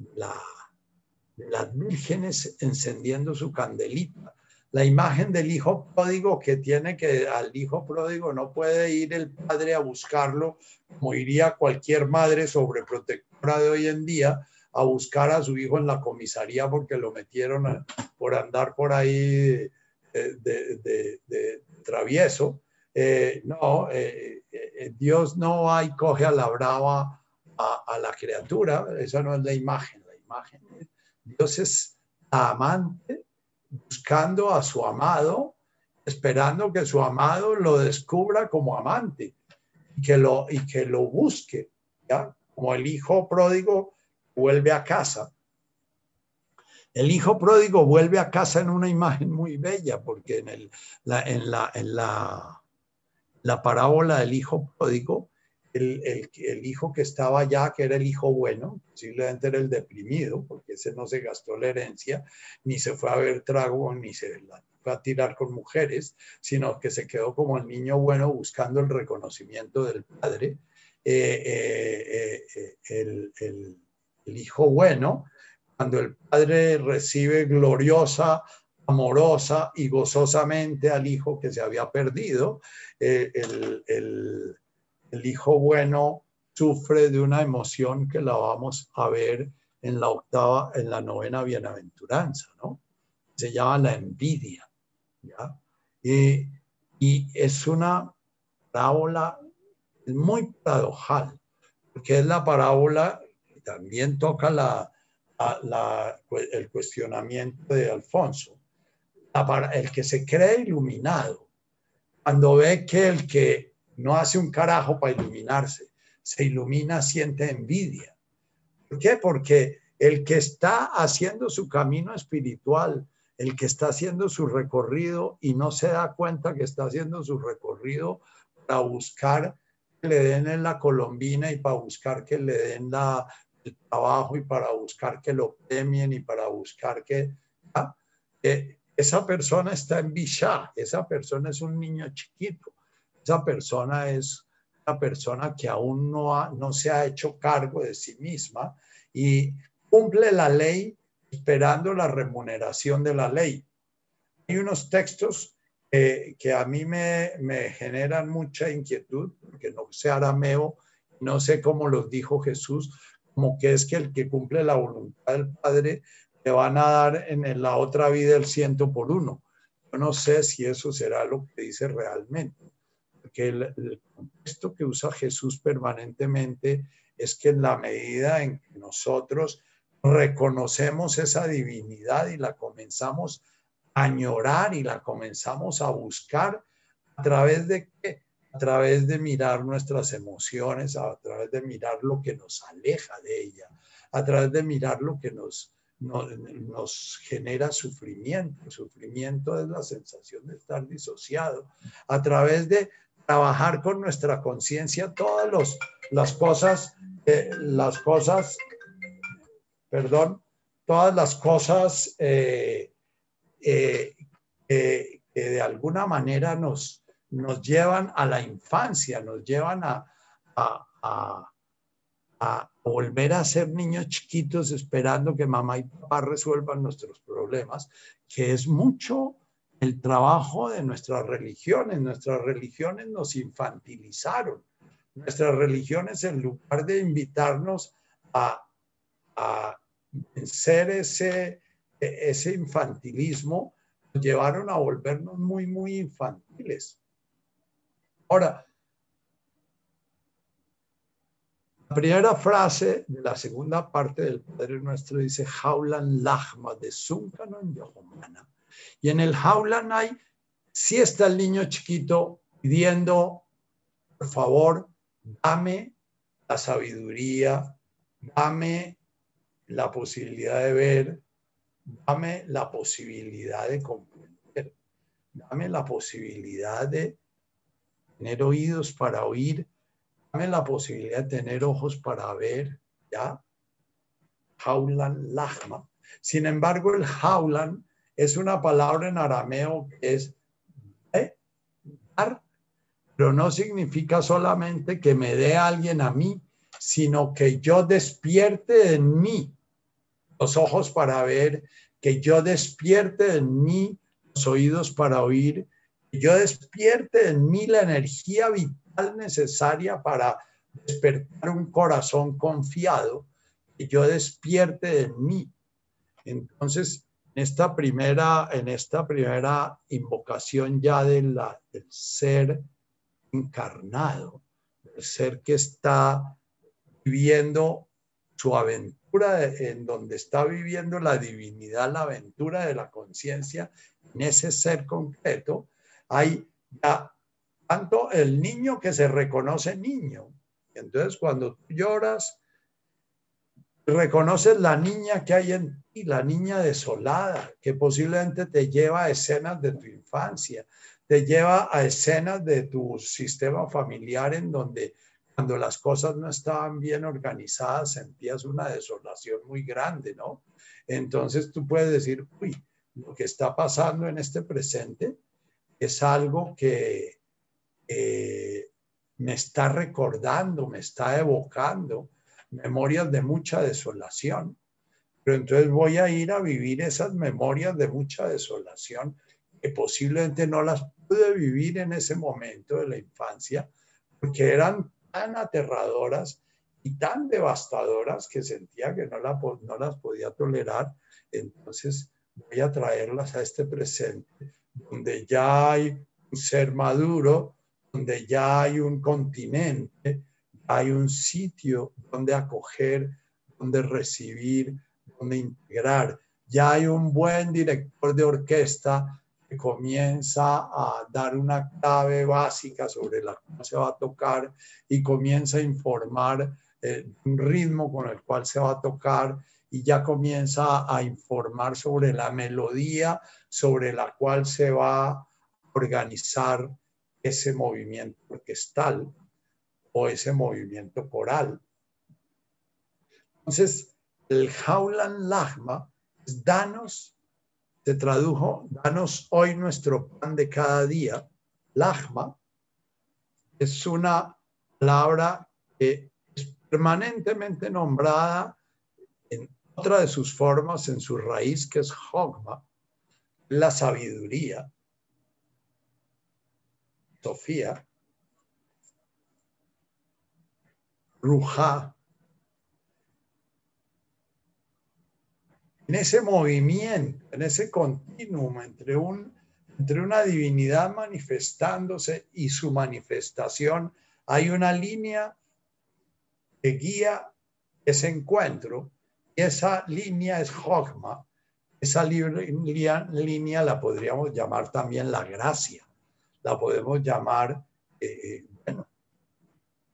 de las vírgenes encendiendo su candelita, la imagen del hijo pródigo que tiene que al hijo pródigo no puede ir el padre a buscarlo como iría cualquier madre sobreprotectora de hoy en día a buscar a su hijo en la comisaría porque lo metieron por andar por ahí de, travieso. Eh, no, eh, eh, Dios no va y coge a la brava a, la criatura, esa no es la imagen, la imagen. Dios es amante buscando a su amado, esperando que su amado lo descubra como amante y que lo, y que lo busque, ¿ya? Como el hijo pródigo vuelve a casa. El hijo pródigo vuelve a casa en una imagen muy bella, porque en, el, en, la, en la, la, parábola del hijo pródigo, el, el, el, hijo que estaba allá, que era el hijo bueno, posiblemente era el deprimido, porque ese no se gastó la herencia, ni se fue a ver trago, ni se fue a tirar con mujeres, sino que se quedó como el niño bueno buscando el reconocimiento del padre. Eh, eh, eh, el, el hijo bueno, cuando el padre recibe gloriosa, amorosa y gozosamente al hijo que se había perdido, eh, el, hijo bueno sufre de una emoción que la vamos a ver en la octava, en la novena bienaventuranza, ¿no? Se llama la envidia. Y, es una parábola muy paradojal, porque es la parábola también toca la, el cuestionamiento de Alfonso. el que se cree iluminado, cuando ve que el que no hace un carajo para iluminarse, se ilumina, siente envidia. ¿Por qué? Porque el que está haciendo su camino espiritual, el que está haciendo su recorrido y no se da cuenta que está haciendo su recorrido para buscar que le den en la colombina y para buscar que le den el trabajo y para buscar que lo premien y para buscar que, esa persona está en Bishá, esa persona es un niño chiquito, esa persona es una persona que aún no, no se ha hecho cargo de sí misma y cumple la ley esperando la remuneración de la ley. Hay unos textos que a mí me, me, generan mucha inquietud, porque no sé arameo, no sé cómo los dijo Jesús, como que es que el que cumple la voluntad del Padre le van a dar en la otra vida el ciento por uno. Yo no sé si eso será lo que dice realmente, porque el, contexto que usa Jesús permanentemente es que en la medida en que nosotros reconocemos esa divinidad y la comenzamos a añorar y la comenzamos a buscar a través de qué? A través de mirar nuestras emociones, a través de mirar lo que nos aleja de ella, a través de mirar lo que nos, nos, genera sufrimiento. El sufrimiento es la sensación de estar disociado. A través de trabajar con nuestra conciencia todas las cosas, eh, las cosas, perdón, todas las cosas eh, eh, que de alguna manera nos, nos llevan a la infancia, nos llevan a a volver a ser niños chiquitos esperando que mamá y papá resuelvan nuestros problemas, que es mucho el trabajo de nuestras religiones. Nuestras religiones nos infantilizaron. Nuestras religiones, en lugar de invitarnos a, a vencer ese, infantilismo, nos llevaron a volvernos muy, muy infantiles. Ahora, La primera frase de la segunda parte del Padre Nuestro dice Jaulan Lachma de Zunkano en Yohomana. Y en el Jaulan hay, si está el niño chiquito pidiendo, por favor, dame la sabiduría, dame la posibilidad de ver, dame la posibilidad de comprender, dame la posibilidad de tener oídos para oír dame la posibilidad de tener ojos para ver, ¿ya? Jaulan Lachma. Sin embargo, el Jaulan es una palabra en arameo que es ¿eh? dar, pero no significa solamente que me dé alguien a mí, sino que yo despierte en mí los ojos para ver, que yo despierte en mí los oídos para oír, que yo despierte en mí la energía vital necesaria para despertar un corazón confiado que yo despierte en mí. Entonces, en esta primera, en esta primera invocación ya de la, del ser encarnado, el ser que está viviendo su aventura, en donde está viviendo la divinidad, la aventura de la conciencia, en ese ser concreto, hay ya tanto el niño que se reconoce niño. Entonces, cuando tú lloras, reconoces la niña que hay en ti, la niña desolada, que posiblemente te lleva a escenas de tu infancia, te lleva a escenas de tu sistema familiar en donde cuando las cosas no estaban bien organizadas sentías una desolación muy grande, ¿no? Entonces tú puedes decir, uy, lo que está pasando en este presente es algo que, eh, me está recordando, me está evocando memorias de mucha desolación. Pero entonces voy a ir a vivir esas memorias de mucha desolación que posiblemente no las pude vivir en ese momento de la infancia, porque eran tan aterradoras y tan devastadoras que sentía que no, no las podía tolerar. Entonces voy a traerlas a este presente, donde ya hay un ser maduro, donde ya hay un continente, hay un sitio donde acoger, donde recibir, donde integrar. Ya hay un buen director de orquesta que comienza a dar una clave básica sobre la cual se va a tocar y comienza a informar eh, un ritmo con el cual se va a tocar y ya comienza a informar sobre la melodía sobre la cual se va a organizar ese movimiento orquestal o ese movimiento coral. Entonces, el Jaulan Lagma es danos, se tradujo, danos hoy nuestro pan de cada día. Lagma es una palabra que es permanentemente nombrada en Otra de sus formas en su raíz, que es Hogma, la sabiduría, Sofía, Ruja, en ese movimiento, en ese continuum entre, un, entre una divinidad manifestándose y su manifestación, hay una línea que guía ese encuentro y esa línea es Hogma. Esa línea, línea la podríamos llamar también la gracia, la podemos llamar, eh, eh,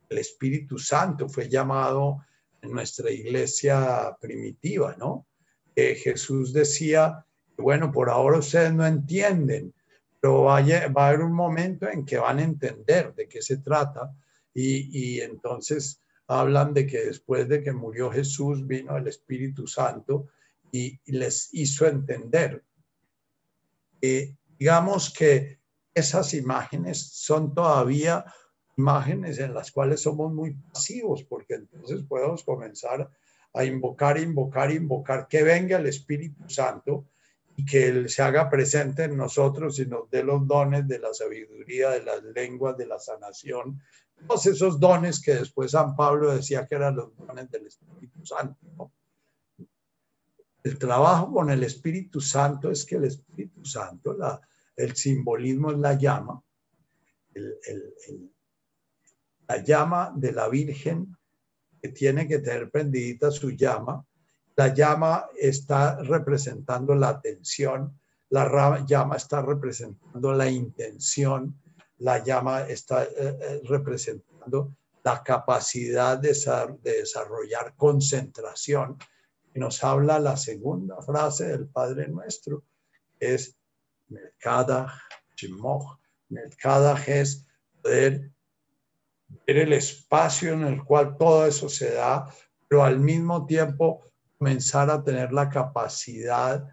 el Espíritu Santo fue llamado en nuestra iglesia primitiva, ¿no? Jesús decía, bueno, por ahora ustedes no entienden, pero va a haber un momento en que van a entender de qué se trata y, entonces hablan de que después de que murió Jesús vino el Espíritu Santo y, les hizo entender. Eh, digamos que esas imágenes son todavía imágenes en las cuales somos muy pasivos, porque entonces podemos comenzar a invocar, invocar, invocar, que venga el Espíritu Santo y que Él se haga presente en nosotros y nos dé los dones de la sabiduría, de las lenguas, de la sanación, todos esos dones que después San Pablo decía que eran los dones del Espíritu Santo. El trabajo con el Espíritu Santo es que el Espíritu Santo, la, el simbolismo es la llama, la llama de la Virgen que tiene que tener prendidita su llama. La llama está representando la atención, la llama está representando la intención, la llama está eh, eh, representando la capacidad de, desarrollar concentración. Y nos habla la segunda frase del Padre Nuestro, es Mercada Shimoch. Mercada es poder ver el espacio en el cual todo eso se da, pero al mismo tiempo comenzar a tener la capacidad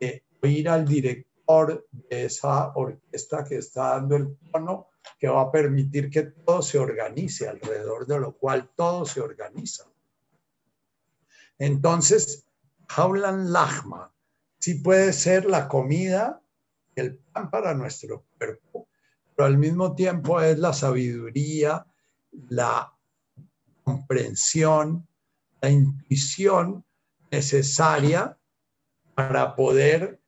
de oír al director de esa orquesta que está dando el tono, que va a permitir que todo se organice, alrededor de lo cual todo se organiza. Entonces, Jaulan Lachma sí puede ser la comida, el pan para nuestro cuerpo, pero al mismo tiempo es la sabiduría, la comprensión, la intuición necesaria para poder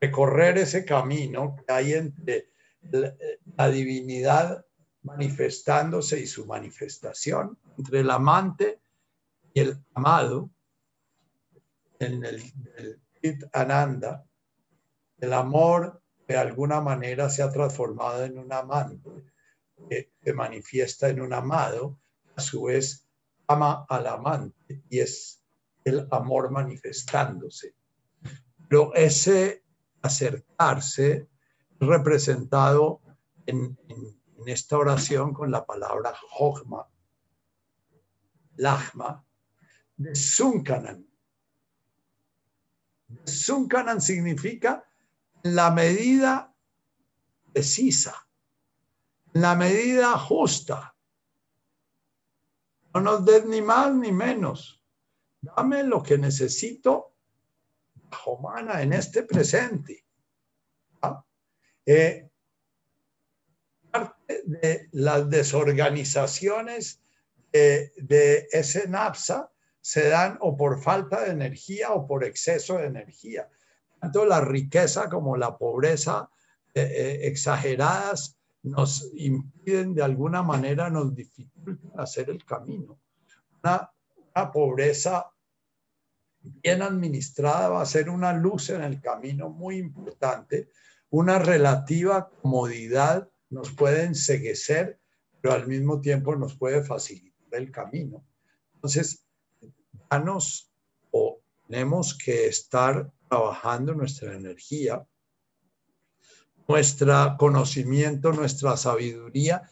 recorrer ese camino que hay entre la, divinidad manifestándose y su manifestación, entre el amante y el amado, en el, el Ananda, el amor de alguna manera se ha transformado en un amante que se manifiesta en un amado, a su vez ama al amante y es el amor manifestándose. Pero ese acercarse representado en, esta oración con la palabra Hogma, Lachma, de Sunkanan. Sunkanan significa la medida precisa la medida justa. No nos des ni más ni menos. Dame lo que necesito bajo mana en este presente. Eh, parte de las desorganizaciones de, ese NAPSA se dan o por falta de energía o por exceso de energía. Tanto la riqueza como la pobreza eh, eh, exageradas nos impiden de alguna manera, nos dificultan hacer el camino. Una, pobreza bien administrada va a ser una luz en el camino muy importante. Una relativa comodidad nos puede enseguecer, pero al mismo tiempo nos puede facilitar el camino. Entonces, danos o tenemos que estar trabajando nuestra energía nuestro conocimiento, nuestra sabiduría,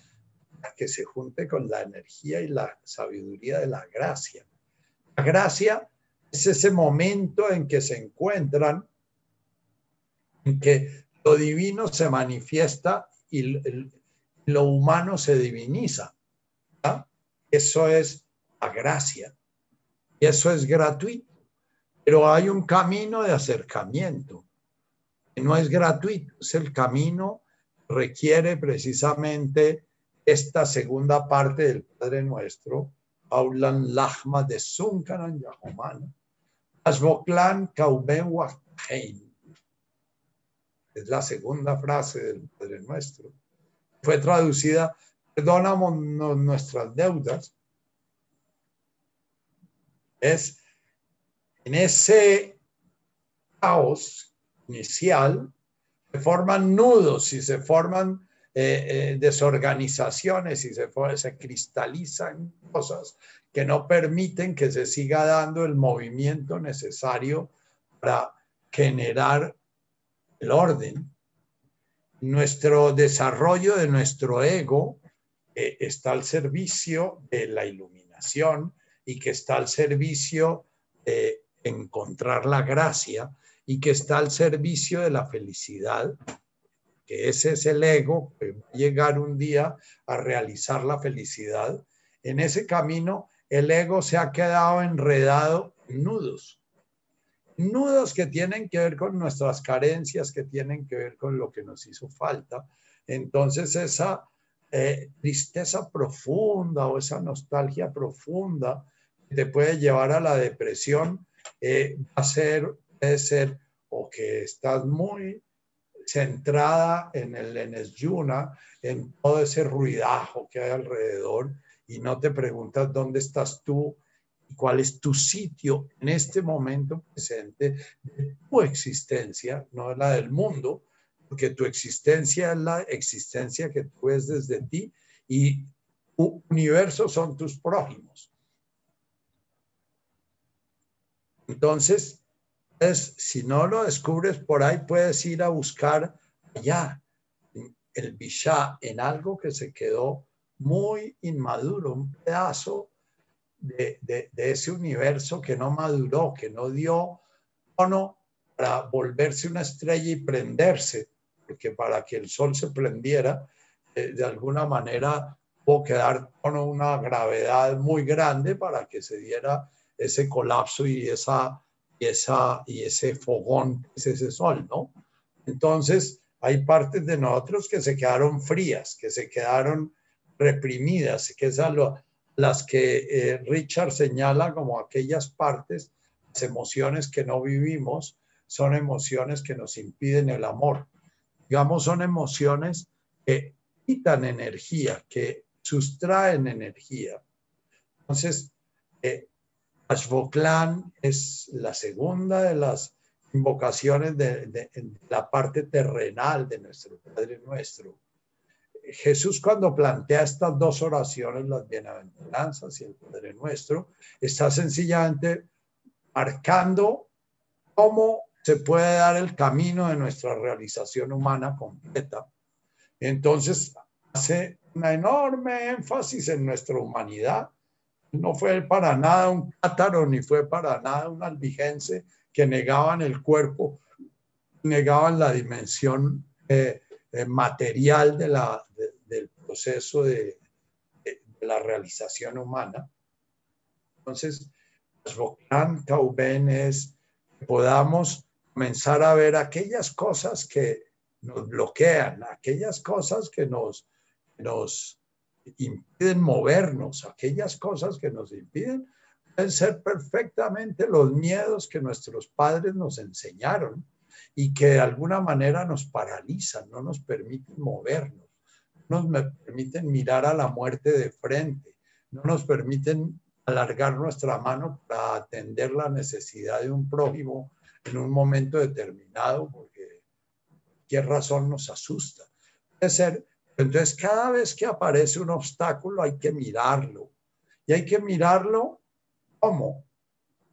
que se junte con la energía y la sabiduría de la gracia. La gracia es ese momento en que se encuentran, en que lo divino se manifiesta y lo humano se diviniza. Eso es la gracia. Y eso es gratuito. Pero hay un camino de acercamiento no es gratuito, es el camino requiere precisamente esta segunda parte del Padre Nuestro, Aulan Lachma de Sunkaran Yahuman, Asboklan Kauben Es la segunda frase del Padre Nuestro. Fue traducida, perdonamos nuestras deudas. Es en ese caos inicial se forman nudos y se forman eh, eh, desorganizaciones y se, cristalizan cosas que no permiten que se siga dando el movimiento necesario para generar el orden. Nuestro desarrollo de nuestro ego eh, está al servicio de la iluminación y que está al servicio de encontrar la gracia y que está al servicio de la felicidad, que ese es el ego que va a llegar un día a realizar la felicidad. En ese camino, el ego se ha quedado enredado en nudos. Nudos que tienen que ver con nuestras carencias, que tienen que ver con lo que nos hizo falta. Entonces, esa eh, tristeza profunda o esa nostalgia profunda que te puede llevar a la depresión, eh, va a ser, puede ser o que estás muy centrada en el Yuna, en todo ese ruidajo que hay alrededor y no te preguntas dónde estás tú y cuál es tu sitio en este momento presente de tu existencia, no la del mundo, porque tu existencia es la existencia que tú ves desde ti y tu universo son tus prójimos. Entonces, si no lo descubres por ahí, puedes ir a buscar allá. El Bishá en algo que se quedó muy inmaduro, un pedazo de, de, ese universo que no maduró, que no dio tono para volverse una estrella y prenderse, porque para que el sol se prendiera, eh, de alguna manera tuvo que dar tono una gravedad muy grande para que se diera ese colapso y, esa, y, esa, y ese fogón es ese sol, ¿no? Entonces, hay partes de nosotros que se quedaron frías, que se quedaron reprimidas, que son las que eh, Richard señala como aquellas partes, las emociones que no vivimos, son emociones que nos impiden el amor. Digamos, son emociones que quitan energía, que sustraen energía. Entonces, eh, Ashboklan es la segunda de las invocaciones de, la parte terrenal de nuestro Padre Nuestro. Jesús cuando plantea estas dos oraciones, las bienaventuranzas y el Padre Nuestro, está sencillamente marcando cómo se puede dar el camino de nuestra realización humana completa. Entonces hace una enorme énfasis en nuestra humanidad no fue para nada un cátaro, ni fue para nada un albigense que negaban el cuerpo, negaban la dimensión eh, eh, material de la, del proceso de, la realización humana. Entonces, Bocán Tauben es que podamos comenzar a ver aquellas cosas que nos bloquean, aquellas cosas que nos, nos impiden movernos, aquellas cosas que nos impiden, pueden ser perfectamente los miedos que nuestros padres nos enseñaron y que de alguna manera nos paralizan, no nos permiten movernos, no nos permiten mirar a la muerte de frente, no nos permiten alargar nuestra mano para atender la necesidad de un prójimo en un momento determinado, porque cualquier razón nos asusta. Puede ser entonces, cada vez que aparece un obstáculo hay que mirarlo. Y hay que mirarlo como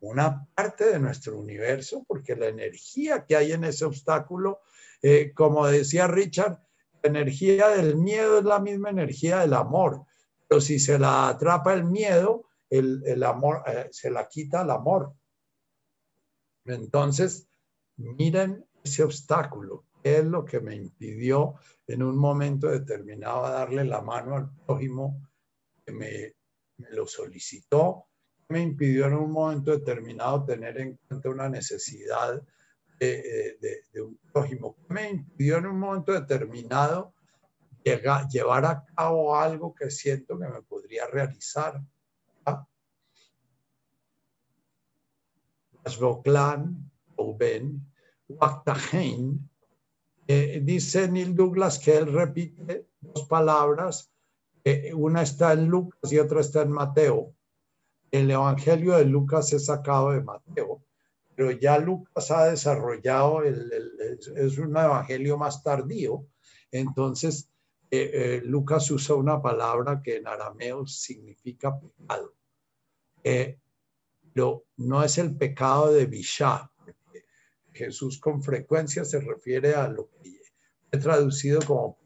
una parte de nuestro universo, porque la energía que hay en ese obstáculo, eh, como decía Richard, la energía del miedo es la misma energía del amor. Pero si se la atrapa el miedo, el, amor eh, se la quita el amor. Entonces, miren ese obstáculo es lo que me impidió en un momento determinado darle la mano al prójimo que me, lo solicitó, me impidió en un momento determinado tener en cuenta una necesidad de, de un prójimo? ¿Qué me impidió en un momento determinado llevar a cabo algo que siento que me podría realizar? ¿Ah? o Ben, eh, dice Neil Douglas que él repite dos palabras, una está en Lucas y otra está en Mateo. El Evangelio de Lucas es sacado de Mateo, pero ya Lucas ha desarrollado, el, es un evangelio más tardío, entonces eh, eh, Lucas usa una palabra que en arameo significa pecado. pero no es el pecado de Bishá, Jesús con frecuencia se refiere a lo que he traducido como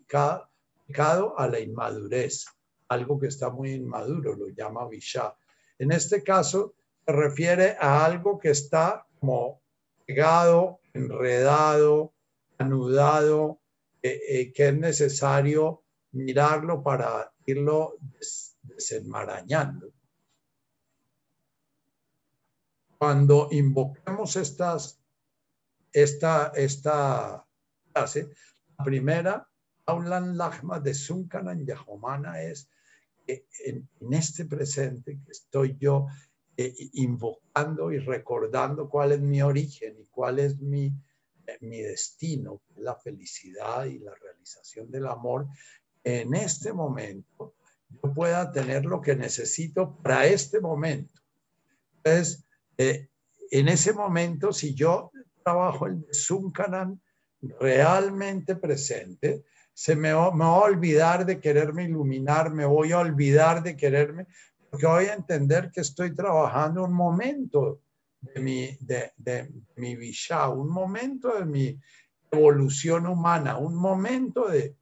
pecado, a la inmadurez, algo que está muy inmaduro, lo llama Bishá. En este caso, se refiere a algo que está como pegado, enredado, anudado, eh, eh, que es necesario mirarlo para irlo desenmarañando. Cuando invoquemos estas esta, esta frase. La primera, Aulan Lachma de Sunkanan Yahomana es que en, este presente que estoy yo eh, invocando y recordando cuál es mi origen y cuál es mi, eh, mi destino, la felicidad y la realización del amor, en este momento yo pueda tener lo que necesito para este momento. Entonces, eh, en ese momento, si yo trabajo el Zuncanan realmente presente, se me, va, a olvidar de quererme iluminar, me voy a olvidar de quererme, porque voy a entender que estoy trabajando un momento de mi, de, de mi visha, un momento de mi evolución humana, un momento de...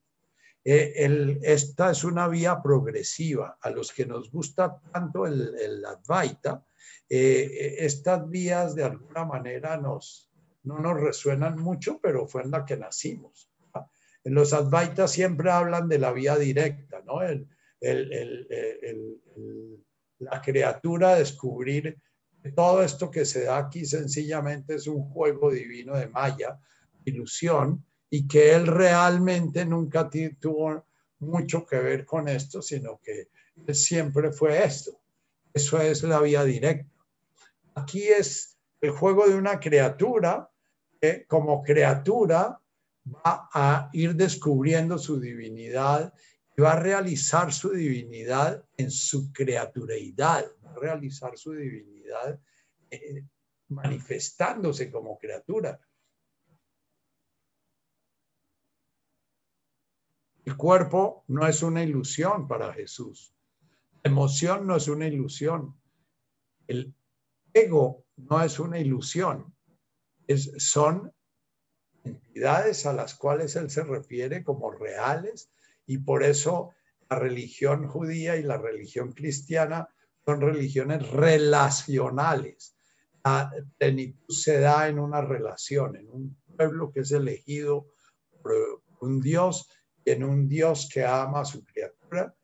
Eh, el, esta es una vía progresiva. A los que nos gusta tanto el, el Advaita, eh, estas vías de alguna manera nos, no nos resuenan mucho, pero fue en la que nacimos. En los Advaitas siempre hablan de la vía directa, ¿no? El, la criatura descubrir todo esto que se da aquí sencillamente es un juego divino de Maya, ilusión, y que él realmente nunca tuvo mucho que ver con esto, sino que siempre fue esto. Eso es la vía directa. Aquí es el juego de una criatura que como criatura va a ir descubriendo su divinidad y va a realizar su divinidad en su criatureidad, va a realizar su divinidad eh, manifestándose como criatura. El cuerpo no es una ilusión para Jesús. La emoción no es una ilusión. El ego no es una ilusión son entidades a las cuales él se refiere como reales y por eso la religión judía y la religión cristiana son religiones relacionales. La plenitud se da en una relación, en un pueblo que es elegido por un Dios y en un Dios que ama a su criatura.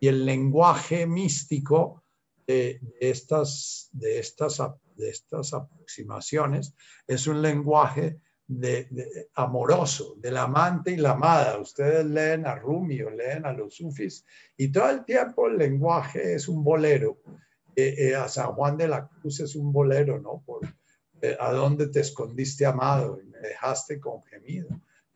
Y el lenguaje místico de, estas, de estas de estas aproximaciones es un lenguaje de, amoroso, del amante y la amada. Ustedes leen a Rumi o leen a los sufis y todo el tiempo el lenguaje es un bolero. Eh, eh, a San Juan de la Cruz es un bolero, ¿no? Por, eh, ¿A dónde te escondiste, amado? Y me dejaste con gemido.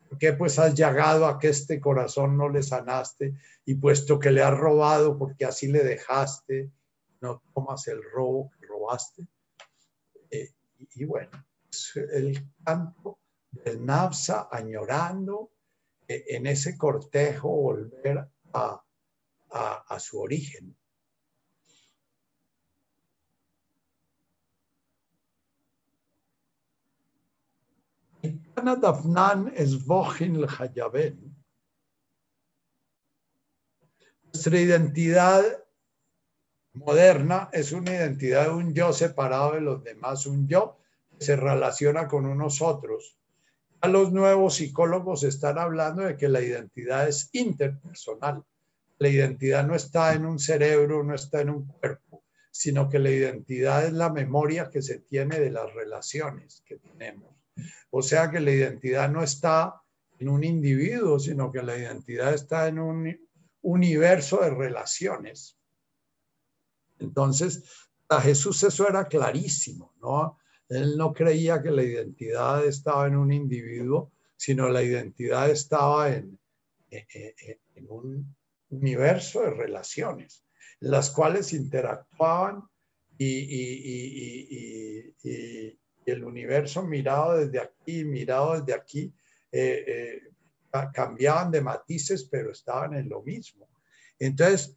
¿Por qué pues has llegado a que este corazón no le sanaste? Y puesto que le has robado, porque así le dejaste, no tomas el robo que robaste y bueno, es el canto del Nafsa añorando eh, en ese cortejo volver a, su origen. Nuestra identidad moderna es una identidad de un yo separado de los demás, un yo que se relaciona con unos otros. A los nuevos psicólogos están hablando de que la identidad es interpersonal. La identidad no está en un cerebro, no está en un cuerpo. sino que la identidad es la memoria que se tiene de las relaciones que tenemos. O sea que la identidad no está en un individuo, sino que la identidad está en un universo de relaciones. Entonces, a Jesús eso era clarísimo, ¿no? Él no creía que la identidad estaba en un individuo, sino la identidad estaba en, en, un universo de relaciones, las cuales interactuaban y, el universo mirado desde aquí, mirado desde aquí, eh, eh, cambiaban de matices, pero estaban en lo mismo. Entonces,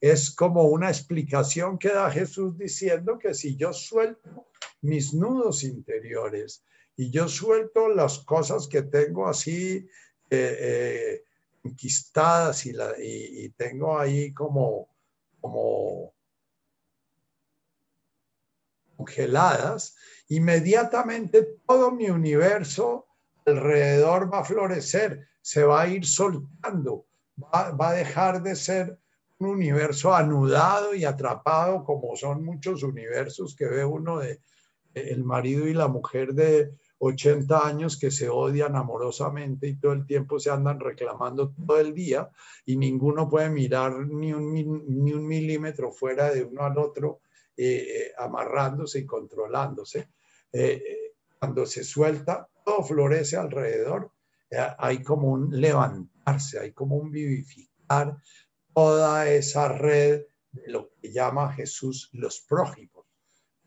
Es como una explicación que da Jesús diciendo que si yo suelto mis nudos interiores y yo suelto las cosas que tengo así eh, eh, enquistadas y, y, tengo ahí como, como congeladas, inmediatamente todo mi universo alrededor va a florecer, se va a ir soltando, va, va a dejar de ser un universo anudado y atrapado como son muchos universos que ve uno de el marido y la mujer de 80 años que se odian amorosamente y todo el tiempo se andan reclamando todo el día y ninguno puede mirar ni un, ni un milímetro fuera de uno al otro eh, eh, amarrándose y controlándose. Eh, cuando se suelta, todo florece alrededor. Hay como un levantarse, hay como un vivificar toda esa red de lo que llama Jesús los prójimos.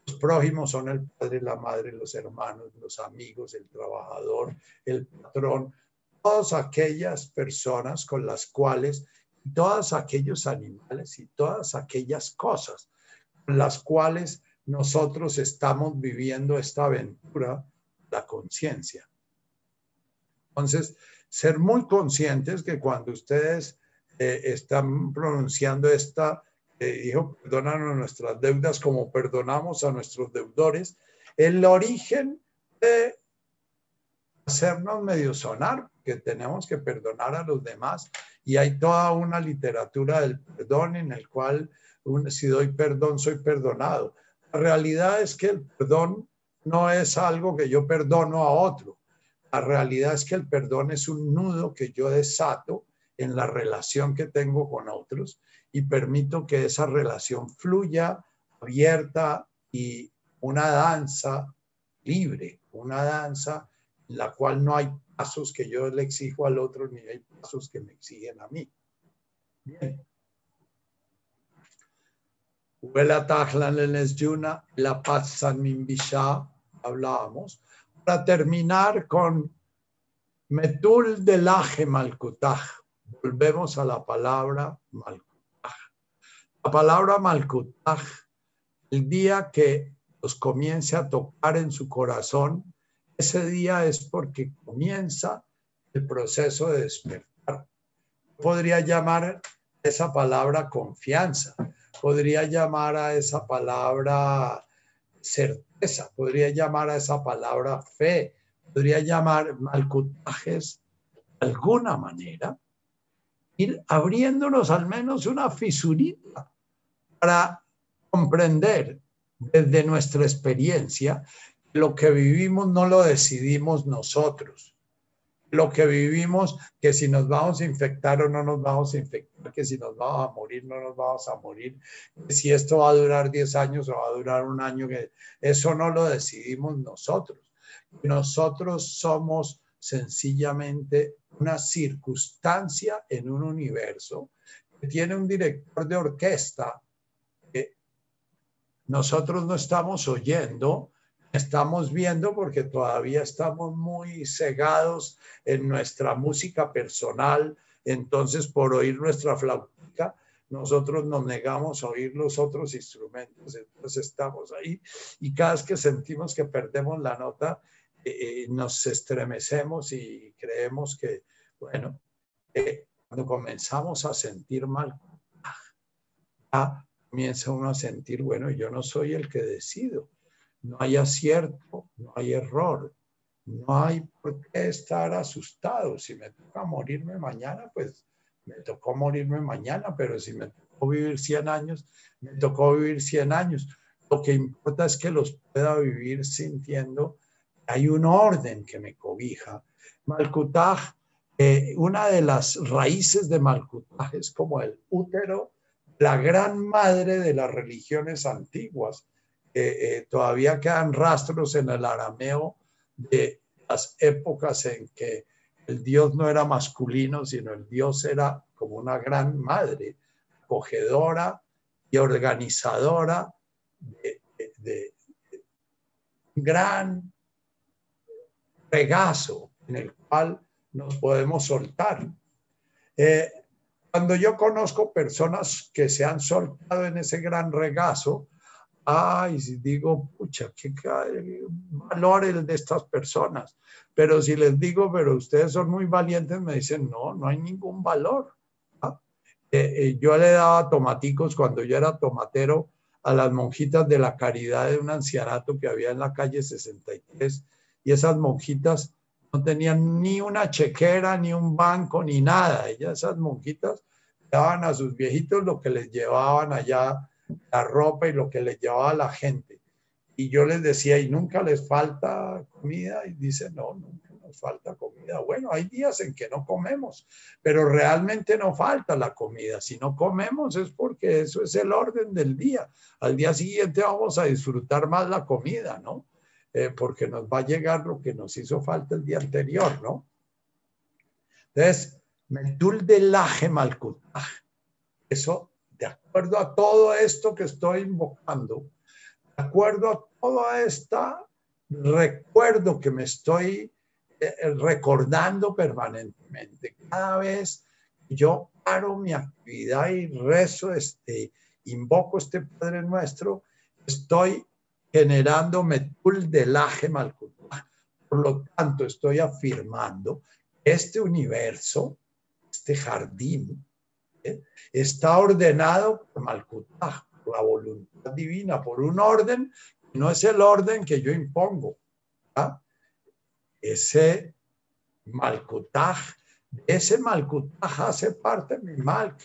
Los prójimos son el padre, la madre, los hermanos, los amigos, el trabajador, el patrón, todas aquellas personas con las cuales, todos aquellos animales y todas aquellas cosas con las cuales nosotros estamos viviendo esta aventura, la conciencia. Entonces, ser muy conscientes que cuando ustedes eh, están pronunciando esta dijo, perdónanos nuestras deudas como perdonamos a nuestros deudores, el origen de hacernos medio sonar, que tenemos que perdonar a los demás, y hay toda una literatura del perdón en el cual si doy perdón soy perdonado. La realidad es que el perdón no es algo que yo perdono a otro. La realidad es que el perdón es un nudo que yo desato en la relación que tengo con otros y permito que esa relación fluya abierta y una danza libre, una danza en la cual no hay pasos que yo le exijo al otro ni hay pasos que me exigen a mí. Bien. La paz San hablábamos. Para terminar con Metul de Laje Malkutaj, volvemos a la palabra Malkutaj. La palabra Malkutaj, el día que los comience a tocar en su corazón, ese día es porque comienza el proceso de despertar. Podría llamar esa palabra confianza, podría llamar a esa palabra certeza, podría llamar a esa palabra fe, podría llamar malcutajes de alguna manera, ir abriéndonos al menos una fisurita para comprender desde nuestra experiencia lo que vivimos no lo decidimos nosotros. Lo que vivimos, que si nos vamos a infectar o no nos vamos a infectar, que si nos vamos a morir, no nos vamos a morir, que si esto va a durar 10 años o va a durar un año, que eso no lo decidimos nosotros. Nosotros somos sencillamente una circunstancia en un universo que tiene un director de orquesta nosotros no estamos oyendo, estamos viendo porque todavía estamos muy cegados en nuestra música personal. Entonces, por oír nuestra flautica, nosotros nos negamos a oír los otros instrumentos. Entonces, estamos ahí y cada vez que sentimos que perdemos la nota, eh, nos estremecemos y creemos que, bueno, eh, cuando comenzamos a sentir mal, ah, comienza uno a sentir, bueno, yo no soy el que decido. No hay acierto, no hay error, no hay por qué estar asustado. Si me toca morirme mañana, pues me tocó morirme mañana, pero si me tocó vivir 100 años, me tocó vivir 100 años. Lo que importa es que los pueda vivir sintiendo que hay un orden que me cobija. Malkutaj, eh, una de las raíces de Malkutaj es como el útero, la gran madre de las religiones antiguas. Eh, todavía quedan rastros en el arameo de las épocas en que el Dios no era masculino, sino el Dios era como una gran madre, acogedora y organizadora de, un gran regazo en el cual nos podemos soltar. Eh, cuando yo conozco personas que se han soltado en ese gran regazo, ay, digo, pucha, qué valor el de estas personas. Pero si les digo, pero ustedes son muy valientes, me dicen, no, no hay ningún valor. ¿ah? Eh, eh, yo le daba tomaticos cuando yo era tomatero a las monjitas de la caridad de un ancianato que había en la calle 63 y esas monjitas no tenían ni una chequera, ni un banco, ni nada. Ellas, esas monjitas, daban a sus viejitos lo que les llevaban allá la ropa y lo que les llevaba la gente. Y yo les decía, ¿y nunca les falta comida? Y dice, no, nunca nos falta comida. Bueno, hay días en que no comemos, pero realmente no falta la comida. Si no comemos es porque eso es el orden del día. Al día siguiente vamos a disfrutar más la comida, ¿no? Eh, porque nos va a llegar lo que nos hizo falta el día anterior, ¿no? Entonces, mentul de laje Eso de acuerdo a todo esto que estoy invocando, de acuerdo a todo este recuerdo que me estoy eh, eh, recordando permanentemente. Cada vez que yo paro mi actividad y rezo, este, invoco este Padre Nuestro, estoy generando metul del laje Por lo tanto, estoy afirmando este universo, este jardín, está ordenado por Malkutaj, por la voluntad divina, por un orden no es el orden que yo impongo. Ese Malkutaj, ese Malkutaj hace parte de mi Malk,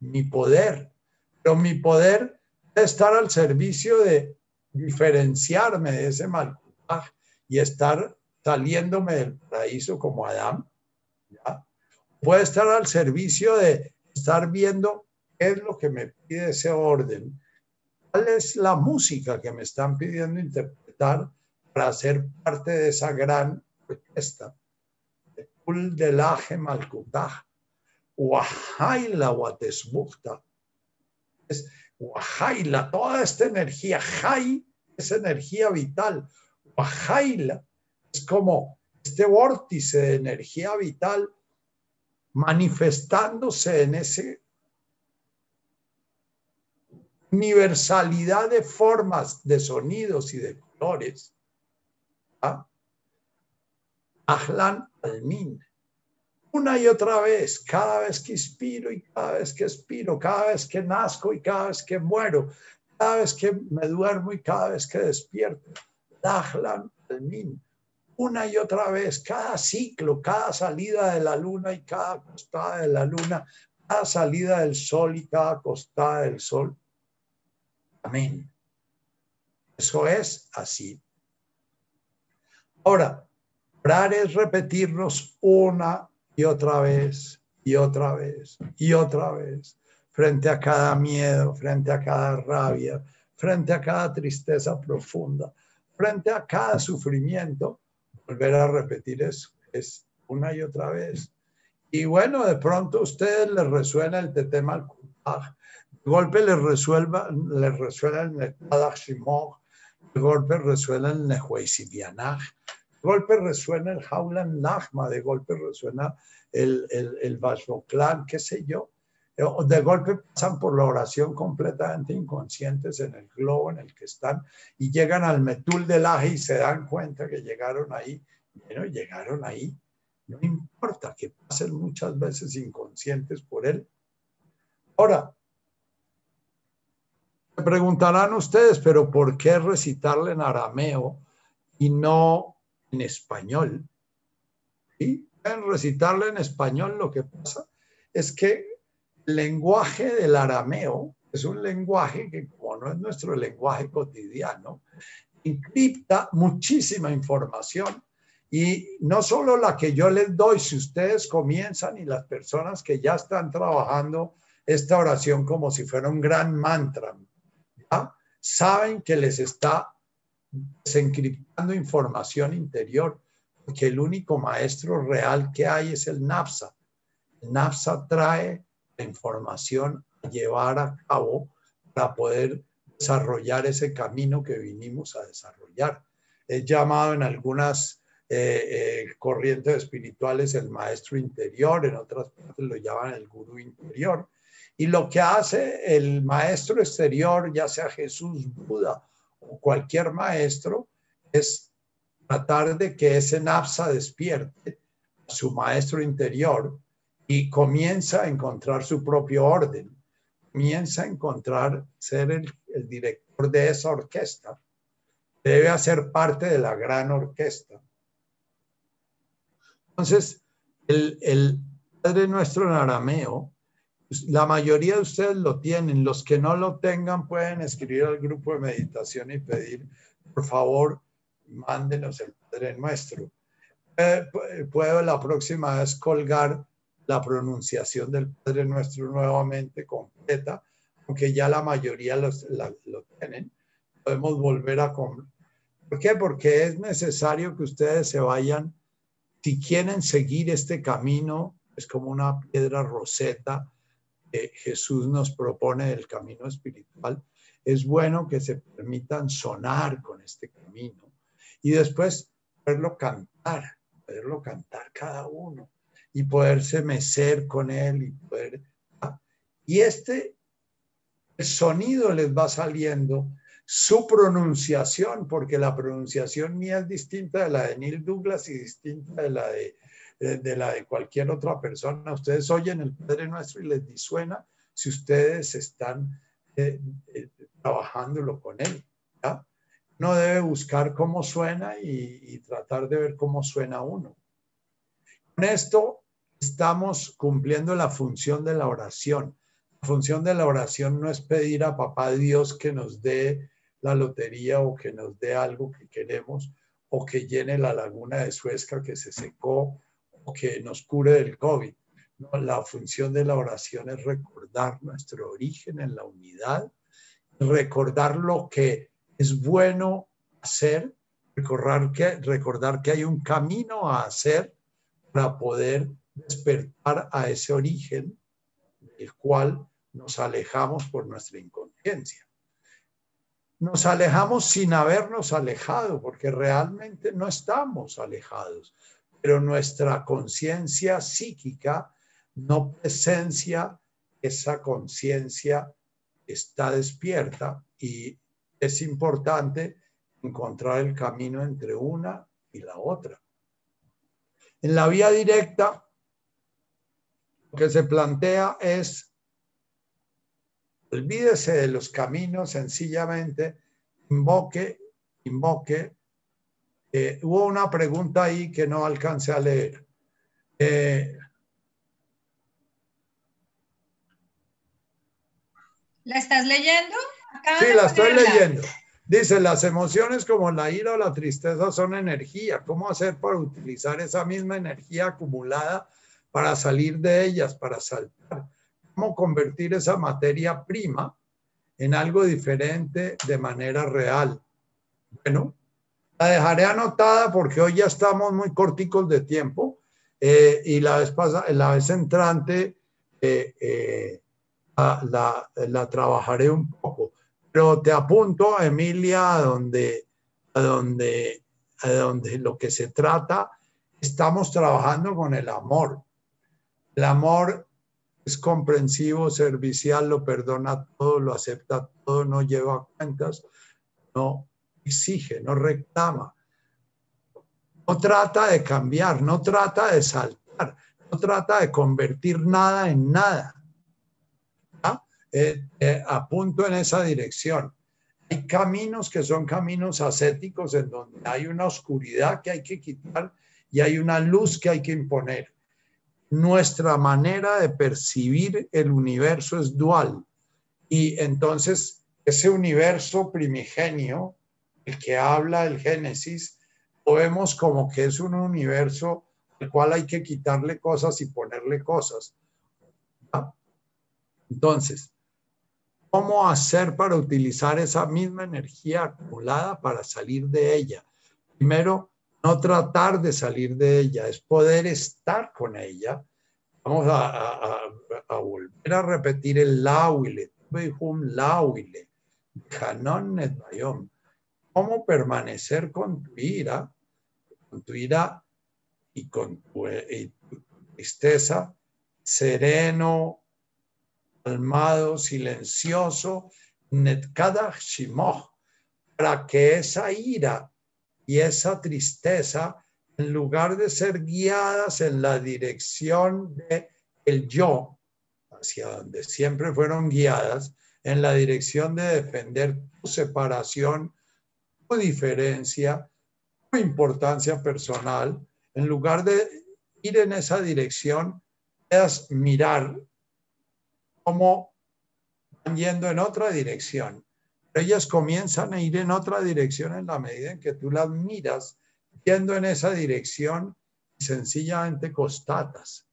mi poder, pero mi poder debe estar al servicio de diferenciarme de ese Malkutaj y estar saliéndome del paraíso como Adán. Puede estar al servicio de estar viendo qué es lo que me pide ese orden, cuál es la música que me están pidiendo interpretar para ser parte de esa gran orquesta. Kul delaje malkutaj, wahaila watesbukta. Es wahaila, toda esta energía, jai es energía vital, wahaila es como este vórtice de energía vital manifestándose en ese universalidad de formas, de sonidos y de colores. ¿Ah? Ahlan Almin. Una y otra vez, cada vez que inspiro y cada vez que expiro, cada vez que nazco y cada vez que muero, cada vez que me duermo y cada vez que despierto. Ahlan Almin una y otra vez, cada ciclo, cada salida de la luna y cada acostada de la luna, cada salida del sol y cada acostada del sol. Amén. Eso es así. Ahora, orar es repetirnos una y otra vez y otra vez y otra vez frente a cada miedo, frente a cada rabia, frente a cada tristeza profunda, frente a cada sufrimiento volver a repetir eso, es una y otra vez. Y bueno, de pronto a ustedes les resuena el tema al de golpe les resuelva, les resuena el Netadach Shimog, de golpe resuena el Nehueisidianach, de golpe resuena el Haulan Nachma, de golpe resuena el, el, el qué sé yo. De golpe pasan por la oración completamente inconscientes en el globo en el que están y llegan al metul del aje y se dan cuenta que llegaron ahí. Bueno, llegaron ahí. No importa que pasen muchas veces inconscientes por él. Ahora, me preguntarán ustedes, pero ¿por qué recitarle en arameo y no en español? ¿Sí? Pueden recitarle en español lo que pasa es que lenguaje del arameo es un lenguaje que, como no es nuestro lenguaje cotidiano, encripta muchísima información y no solo la que yo les doy, si ustedes comienzan y las personas que ya están trabajando esta oración como si fuera un gran mantra, saben que les está desencriptando información interior, porque el único maestro real que hay es el NAPSA. El NAPSA trae información a llevar a cabo para poder desarrollar ese camino que vinimos a desarrollar. Es llamado en algunas eh, eh, corrientes espirituales el maestro interior, en otras partes lo llaman el gurú interior. Y lo que hace el maestro exterior, ya sea Jesús, Buda o cualquier maestro, es tratar de que ese napsa despierte a su maestro interior y comienza a encontrar su propio orden, comienza a encontrar ser el, director de esa orquesta, debe hacer parte de la gran orquesta. Entonces, el, Padre Nuestro en arameo, la mayoría de ustedes lo tienen. Los que no lo tengan pueden escribir al grupo de meditación y pedir, por favor, mándenos el Padre Nuestro. Puedo la próxima vez colgar la pronunciación del Padre Nuestro nuevamente completa, aunque ya la mayoría lo tienen. Podemos volver a... ¿Por qué? Porque es necesario que ustedes se vayan si quieren seguir este camino, es como una piedra roseta que Jesús nos propone del camino espiritual, es bueno que se permitan sonar con este camino y después poderlo cantar, poderlo cantar cada uno y poderse mecer con él y poder... Y este, el sonido les va saliendo su pronunciación, porque la pronunciación mía es distinta de la de Neil Douglas y distinta de la de, de, la de cualquier otra persona. Ustedes oyen el Padre Nuestro y les disuena si ustedes están eh, eh, trabajándolo con él. ¿ya? No debe buscar cómo suena y, y tratar de ver cómo suena uno. Con esto estamos cumpliendo la función de la oración. La función de la oración no es pedir a papá Dios que nos dé la lotería o que nos dé algo que queremos o que llene la laguna de Suezca que se secó o que nos cure del COVID. No, la función de la oración es recordar nuestro origen en la unidad, recordar lo que es bueno hacer, recordar que, recordar que hay un camino a hacer para poder despertar a ese origen del cual nos alejamos por nuestra inconsciencia nos alejamos sin habernos alejado, porque realmente no estamos alejados, pero nuestra conciencia psíquica no presencia esa conciencia está despierta y es importante encontrar el camino entre una y la otra. En la vía directa, que se plantea es Olvídese de los caminos, sencillamente invoque, invoque. Eh, hubo una pregunta ahí que no alcancé a leer. Eh, ¿La estás leyendo? sí, la estoy leyendo. Dice, las emociones como la ira o la tristeza son energía. ¿Cómo hacer para utilizar esa misma energía acumulada para salir de ellas, para saltar? cómo convertir esa materia prima en algo diferente de manera real. Bueno, la dejaré anotada porque hoy ya estamos muy corticos de tiempo eh, y la vez, la vez entrante eh, eh, la, la, trabajaré un poco. Pero te apunto, Emilia, a donde, donde, a donde lo que se trata, estamos trabajando con el amor. El amor es comprensivo, servicial, lo perdona todo, lo acepta todo, no lleva cuentas, no exige, no reclama. No trata de cambiar, no trata de saltar, no trata de convertir nada en nada. Eh, eh, apunto en esa dirección. Hay caminos que son caminos ascéticos en donde hay una oscuridad que hay que quitar y hay una luz que hay que imponer nuestra manera de percibir el universo es dual. Y entonces ese universo primigenio, el que habla el Génesis, lo vemos como que es un universo al cual hay que quitarle cosas y ponerle cosas. Entonces, ¿cómo hacer para utilizar esa misma energía acumulada para salir de ella? Primero, no tratar de salir de ella, es poder estar con ella. Vamos a, volver a repetir el lauile, lauile, ¿Cómo permanecer con tu ira, con tu ira y con tu, tristeza, sereno, calmado, silencioso, netkada shimoh, para que esa ira y esa tristeza, en lugar de ser guiadas en la dirección de el yo, hacia donde siempre fueron guiadas, en la dirección de defender tu separación, tu diferencia, tu importancia personal, en lugar de ir en esa dirección, puedas mirar cómo van yendo en otra dirección ellas comienzan a ir en otra dirección en la medida en que tú las miras yendo en esa dirección y sencillamente constatas.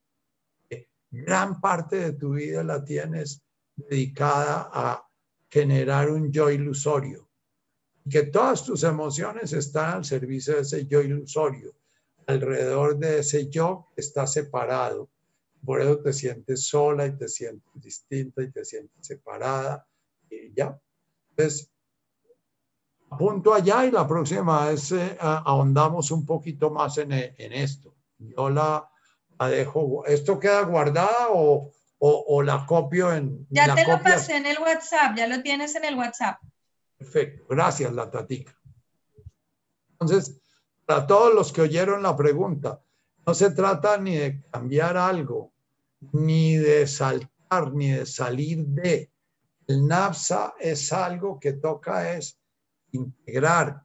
Que gran parte de tu vida la tienes dedicada a generar un yo ilusorio. Y que todas tus emociones están al servicio de ese yo ilusorio, alrededor de ese yo que está separado. Por eso te sientes sola y te sientes distinta y te sientes separada. Y ya, entonces, apunto allá y la próxima vez eh, ahondamos un poquito más en, en esto. Yo la, la, dejo, ¿esto queda guardada o, o, o la copio en... Ya te lo pasé en el WhatsApp, ya lo tienes en el WhatsApp. Perfecto, gracias la tatica. Entonces, para todos los que oyeron la pregunta, no se trata ni de cambiar algo, ni de saltar, ni de salir de, el NAPSA es algo que toca es integrar,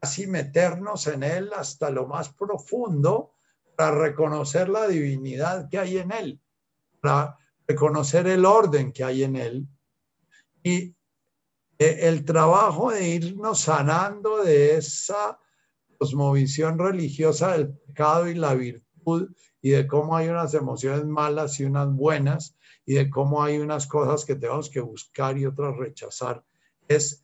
así meternos en él hasta lo más profundo para reconocer la divinidad que hay en él, para reconocer el orden que hay en él. Y eh, el trabajo de irnos sanando de esa cosmovisión religiosa del pecado y la virtud y de cómo hay unas emociones malas y unas buenas y de cómo hay unas cosas que tenemos que buscar y otras rechazar. Es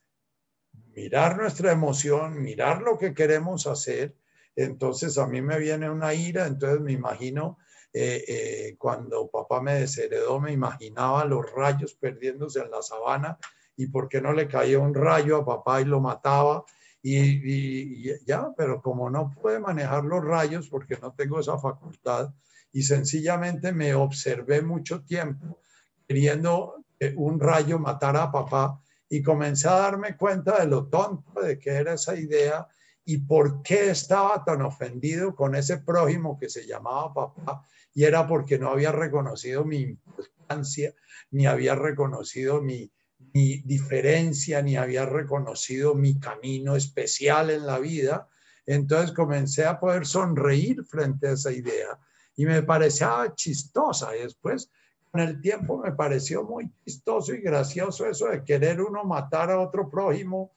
mirar nuestra emoción, mirar lo que queremos hacer. Entonces a mí me viene una ira, entonces me imagino eh, eh, cuando papá me desheredó, me imaginaba los rayos perdiéndose en la sabana y por qué no le caía un rayo a papá y lo mataba. y, ya, pero como no puede manejar los rayos porque no tengo esa facultad, y sencillamente me observé mucho tiempo queriendo que un rayo matara a papá y comencé a darme cuenta de lo tonto de que era esa idea y por qué estaba tan ofendido con ese prójimo que se llamaba papá y era porque no había reconocido mi importancia, ni había reconocido mi diferencia, ni había reconocido mi camino especial en la vida. Entonces comencé a poder sonreír frente a esa idea y me parecía chistosa y después con el tiempo me pareció muy chistoso y gracioso eso de querer uno matar a otro prójimo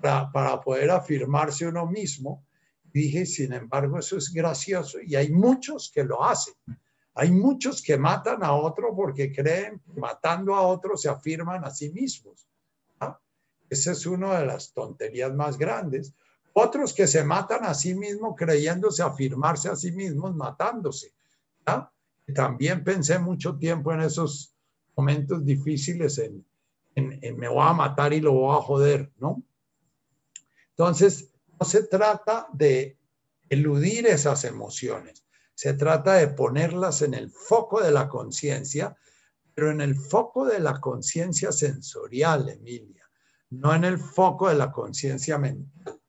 para, para poder afirmarse uno mismo. dije, sin embargo, eso es gracioso y hay muchos que lo hacen. Hay muchos que matan a otro porque creen que matando a otro se afirman a sí mismos. Esa es una de las tonterías más grandes. Otros que se matan a sí mismos creyéndose afirmarse a sí mismos matándose. También pensé mucho tiempo en esos momentos difíciles en, me voy a matar y lo voy a joder, ¿no? Entonces, no se trata de eludir esas emociones, se trata de ponerlas en el foco de la conciencia, pero en el foco de la conciencia sensorial, Emilia, no en el foco de la conciencia mental.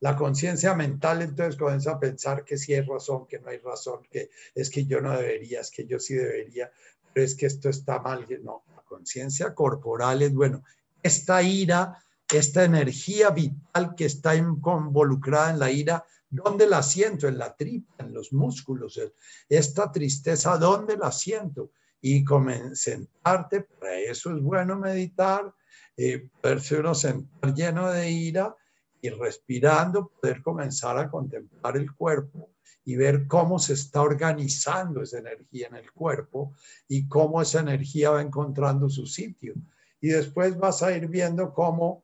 La conciencia mental entonces comienza a pensar que sí hay razón, que no hay razón, que es que yo no debería, es que yo sí debería, pero es que esto está mal. No, la conciencia corporal es, bueno, esta ira, esta energía vital que está involucrada en la ira, ¿Dónde la siento? En la tripa, en los músculos. Esta tristeza, ¿dónde la siento? Y sentarte, para eso es bueno meditar, eh, poderse uno sentar lleno de ira y respirando, poder comenzar a contemplar el cuerpo y ver cómo se está organizando esa energía en el cuerpo y cómo esa energía va encontrando su sitio. Y después vas a ir viendo cómo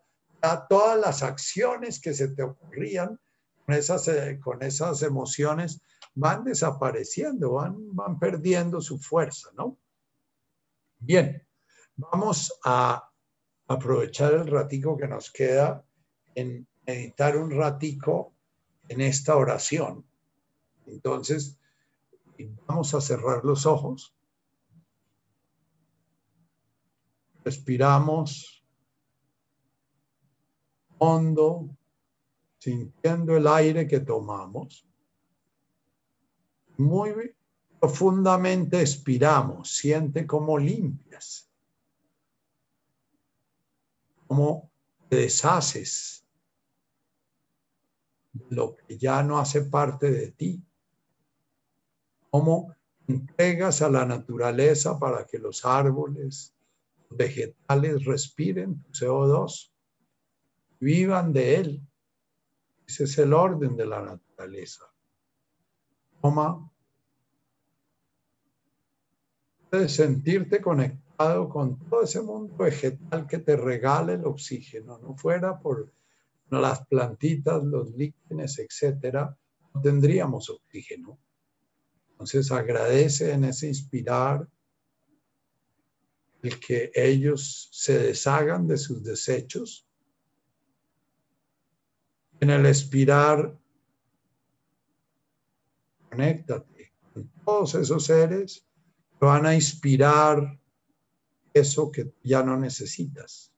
todas las acciones que se te ocurrían con esas, eh, con esas emociones van desapareciendo, van, van perdiendo su fuerza, ¿no? Bien, vamos a aprovechar el ratico que nos queda en meditar un ratico en esta oración. Entonces, vamos a cerrar los ojos. Respiramos hondo, sintiendo el aire que tomamos. Muy profundamente expiramos, siente cómo limpias, cómo te deshaces de lo que ya no hace parte de ti, cómo entregas a la naturaleza para que los árboles, vegetales respiren CO2, vivan de él ese es el orden de la naturaleza. Toma. Puedes sentirte conectado con todo ese mundo vegetal que te regala el oxígeno, no fuera por las plantitas, los líquenes, etcétera, no tendríamos oxígeno. Entonces agradece en ese inspirar el que ellos se deshagan de sus desechos en el expirar, conéctate con todos esos seres que van a inspirar eso que ya no necesitas.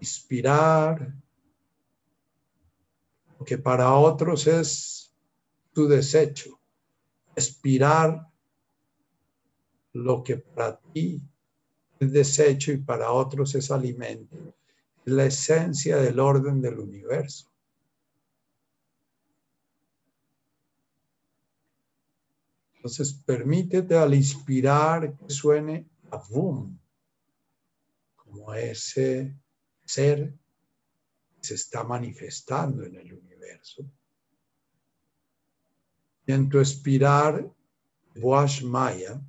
Inspirar, lo que para otros es tu desecho, expirar lo que para ti es desecho y para otros es alimento. La esencia del orden del universo. Entonces, permítete al inspirar que suene a boom, como ese ser se está manifestando en el universo. Y en tu expirar, Boash Maya,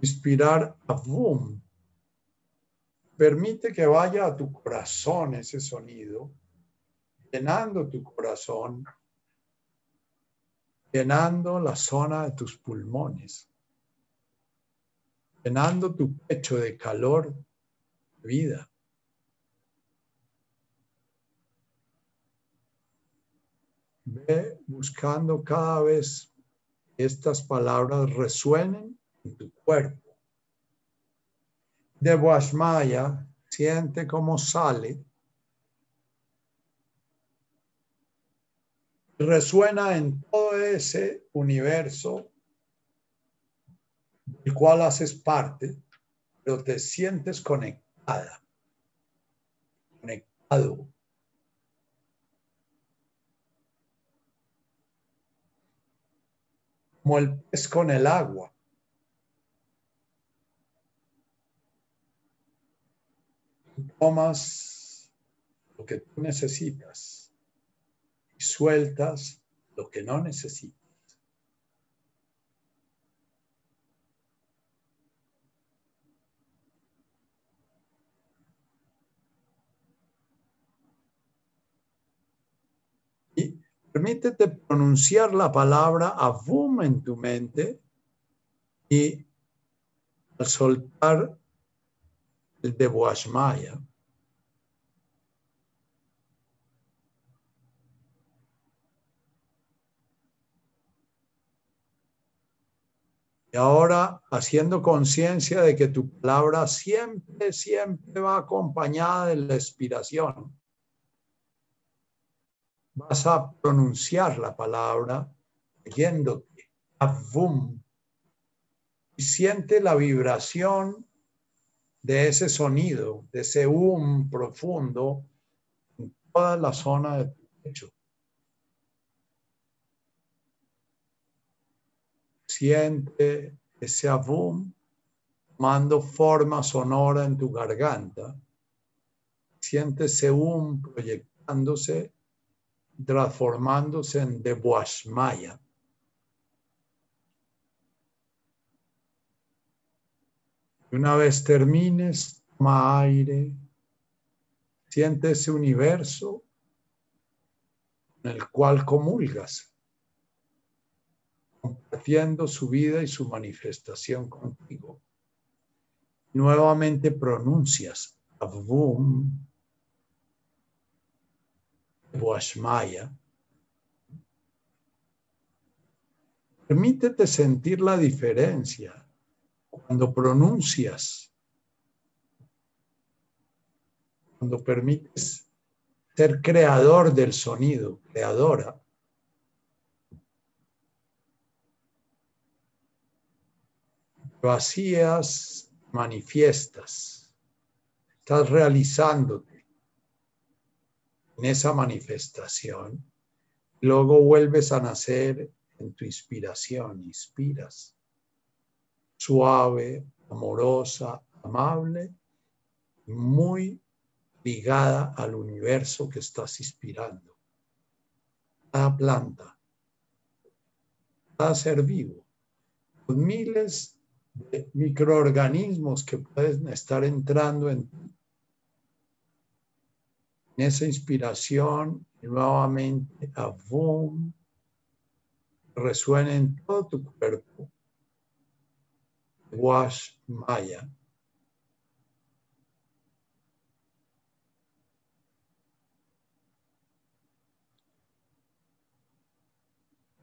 inspirar a boom. Permite que vaya a tu corazón ese sonido, llenando tu corazón, llenando la zona de tus pulmones, llenando tu pecho de calor, de vida. Ve buscando cada vez que estas palabras resuenen en tu cuerpo. De Guasmaya, siente cómo sale. Resuena en todo ese universo del cual haces parte, pero te sientes conectada, conectado. Como el pez con el agua. tomas lo que tú necesitas sueltas lo que no necesitas. Y permítete pronunciar la palabra avum en tu mente y al soltar el de Boashmaya. Y ahora haciendo conciencia de que tu palabra siempre, siempre va acompañada de la expiración. Vas a pronunciar la palabra yéndote, avum, y siente la vibración de ese sonido, de ese um profundo en toda la zona de tu pecho. Siente ese avum tomando forma sonora en tu garganta. Siente ese um proyectándose, transformándose en Debuashmaya. Una vez termines, toma aire, siente ese universo en el cual comulgas, compartiendo su vida y su manifestación contigo. Nuevamente pronuncias Avum, Boashmaya. Permítete sentir la diferencia cuando pronuncias, cuando permites ser creador del sonido, creadora, vacías, manifiestas, estás realizándote en esa manifestación, luego vuelves a nacer en tu inspiración, inspiras. Suave, amorosa, amable, muy ligada al universo que estás inspirando. Cada planta, cada ser vivo, los miles de microorganismos que pueden estar entrando en, en esa inspiración y nuevamente a boom, resuena en todo tu cuerpo Wash Maya.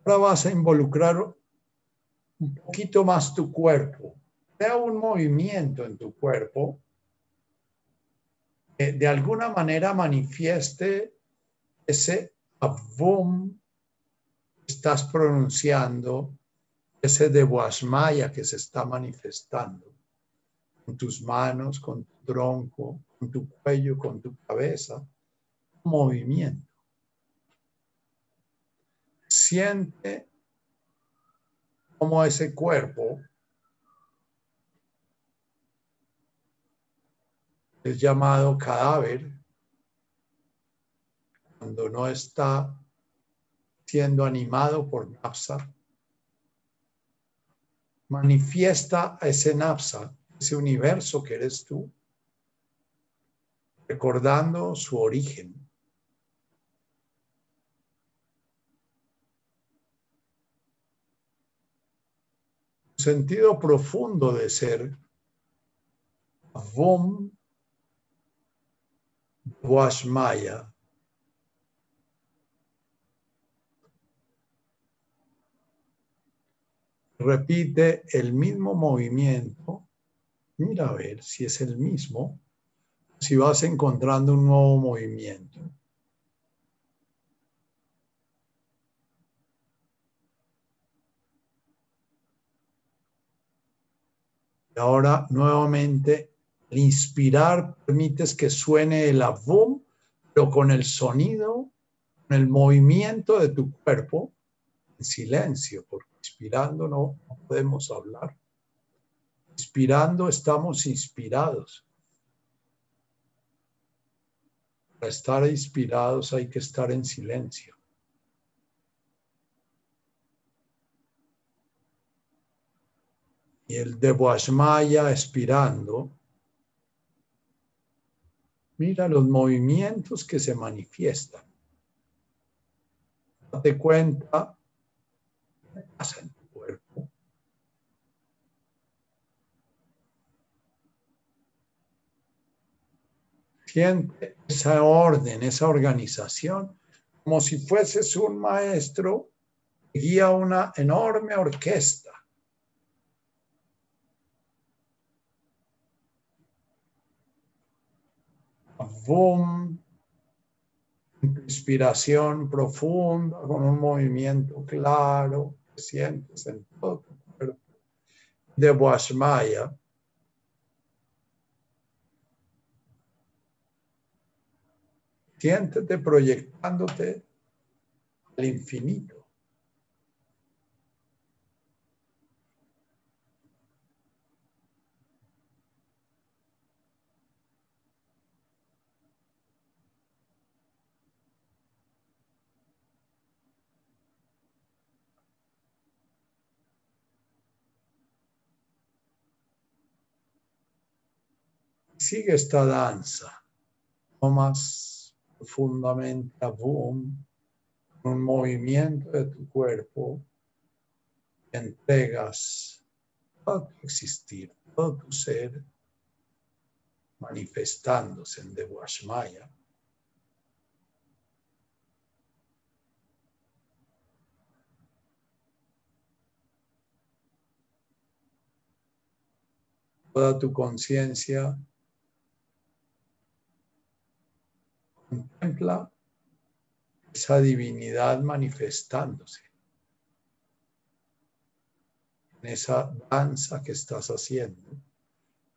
Ahora vas a involucrar un poquito más tu cuerpo. Crea un movimiento en tu cuerpo que de alguna manera manifieste ese abum que estás pronunciando ese de Guasmaya que se está manifestando con tus manos, con tu tronco, con tu cuello, con tu cabeza, movimiento. Siente como ese cuerpo es llamado cadáver cuando no está siendo animado por Napsa manifiesta a ese napsa, ese universo que eres tú, recordando su origen. Sentido profundo de ser Vom Vashmaya repite el mismo movimiento, mira a ver si es el mismo, si vas encontrando un nuevo movimiento. Ahora nuevamente, al inspirar permites que suene el avum, pero con el sonido, con el movimiento de tu cuerpo, en silencio, porque Inspirando no, podemos hablar. Inspirando estamos inspirados. Para estar inspirados hay que estar en silencio. Y el de Boashmaya expirando, mira los movimientos que se manifiestan. Date cuenta pasa en tu cuerpo. Siente esa orden, esa organización, como si fueses un maestro que guía una enorme orquesta. Inspiración profunda, con un movimiento claro que sientes en todo tu cuerpo de Boashmaya. Siéntete proyectándote al infinito. Sigue esta danza. Tomas profundamente a boom, un movimiento de tu cuerpo. Entregas todo tu existir, todo tu ser manifestándose en Devashmaya. Toda tu conciencia esa divinidad manifestándose en esa danza que estás haciendo.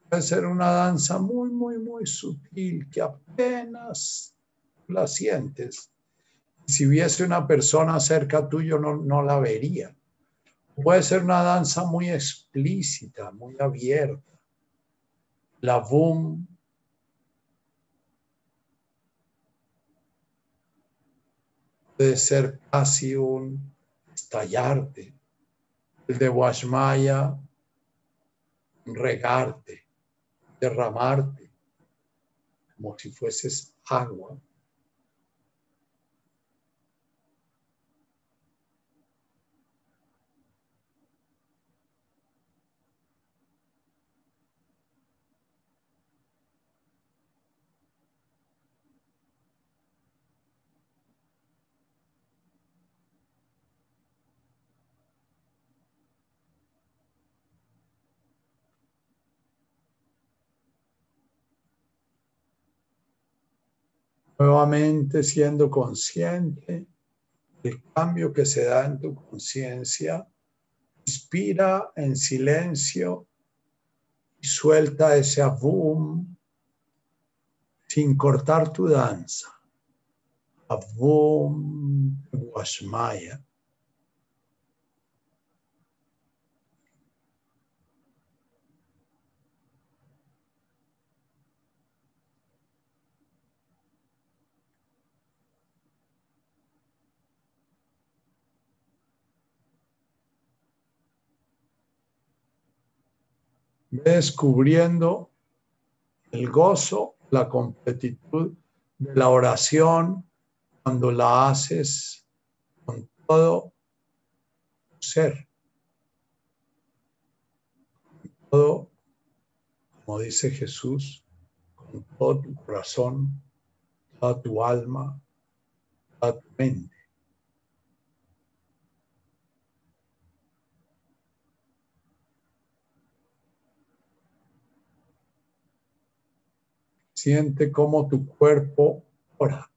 Puede ser una danza muy, muy, muy sutil que apenas la sientes. Si hubiese una persona cerca tuyo no, no la vería. Puede ser una danza muy explícita, muy abierta. La boom puede ser casi un estallarte. El de Washmaya, regarte, derramarte, como si fueses agua. Nuevamente siendo consciente del cambio que se da en tu conciencia, inspira en silencio y suelta ese boom sin cortar tu danza. Avum Washmaya. Descubriendo el gozo, la completitud de la oración cuando la haces con todo ser, con todo, como dice Jesús, con todo tu corazón, toda tu alma, toda tu mente. Siente cómo tu cuerpo ora.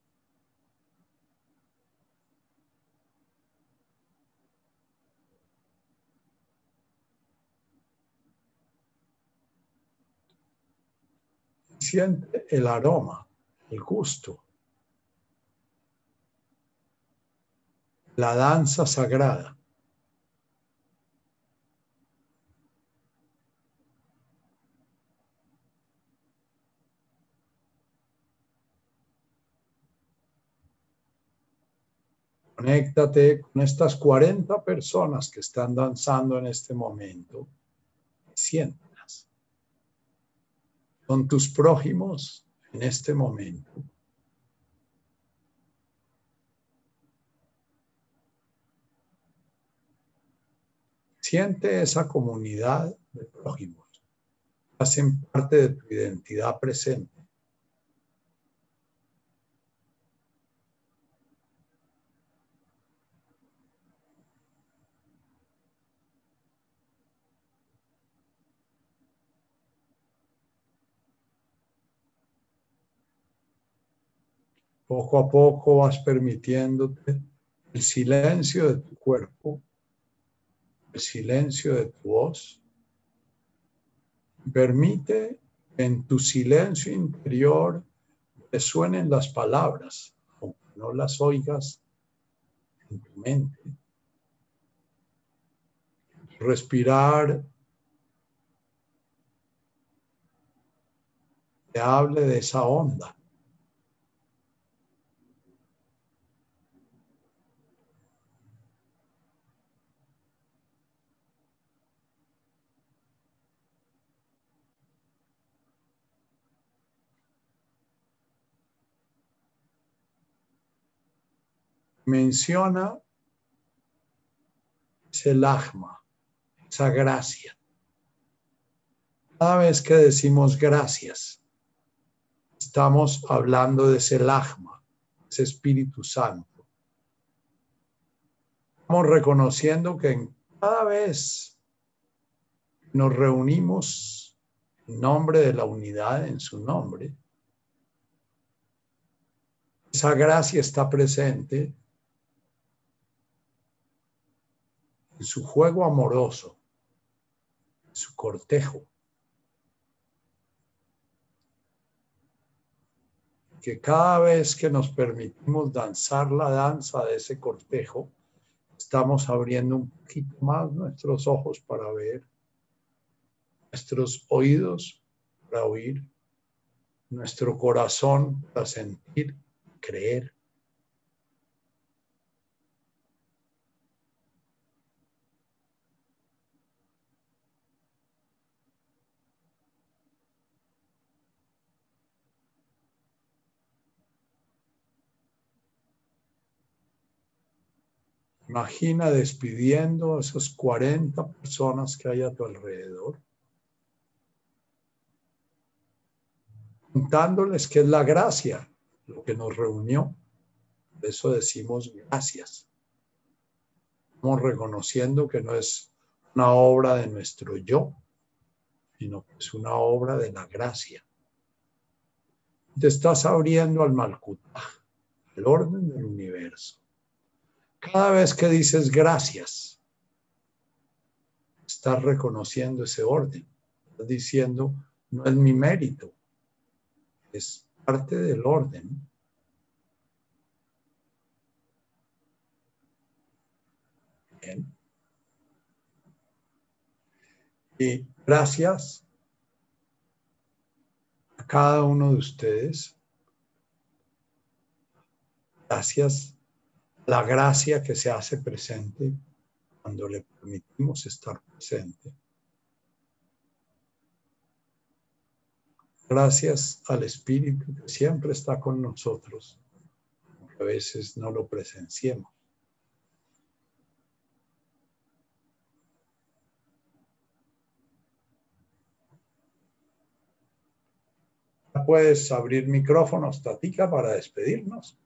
Siente el aroma, el gusto, la danza sagrada. Conéctate con estas 40 personas que están danzando en este momento. Siéntalas. Son tus prójimos en este momento. Siente esa comunidad de prójimos. Hacen parte de tu identidad presente. Poco a poco vas permitiéndote el silencio de tu cuerpo, el silencio de tu voz. Permite en tu silencio interior te suenen las palabras, aunque no las oigas en tu mente. Respirar te hable de esa onda. Menciona lagma, esa gracia. Cada vez que decimos gracias, estamos hablando de ese lagma, ese Espíritu Santo. Estamos reconociendo que en cada vez nos reunimos en nombre de la unidad, en su nombre, esa gracia está presente en su juego amoroso, su cortejo. Que cada vez que nos permitimos danzar la danza de ese cortejo, estamos abriendo un poquito más nuestros ojos para ver, nuestros oídos para oír, nuestro corazón para sentir, creer. Imagina despidiendo a esas 40 personas que hay a tu alrededor. Contándoles que es la gracia lo que nos reunió. Por eso decimos gracias. Estamos reconociendo que no es una obra de nuestro yo, sino que es una obra de la gracia. Te estás abriendo al Malkutaj, el orden del universo. Cada vez que dices gracias, estás reconociendo ese orden. Estás diciendo, no es mi mérito, es parte del orden. Bien. Y gracias a cada uno de ustedes. Gracias la gracia que se hace presente cuando le permitimos estar presente. Gracias al Espíritu que siempre está con nosotros, aunque a veces no lo presenciemos. Puedes abrir micrófonos, Tatica, para despedirnos.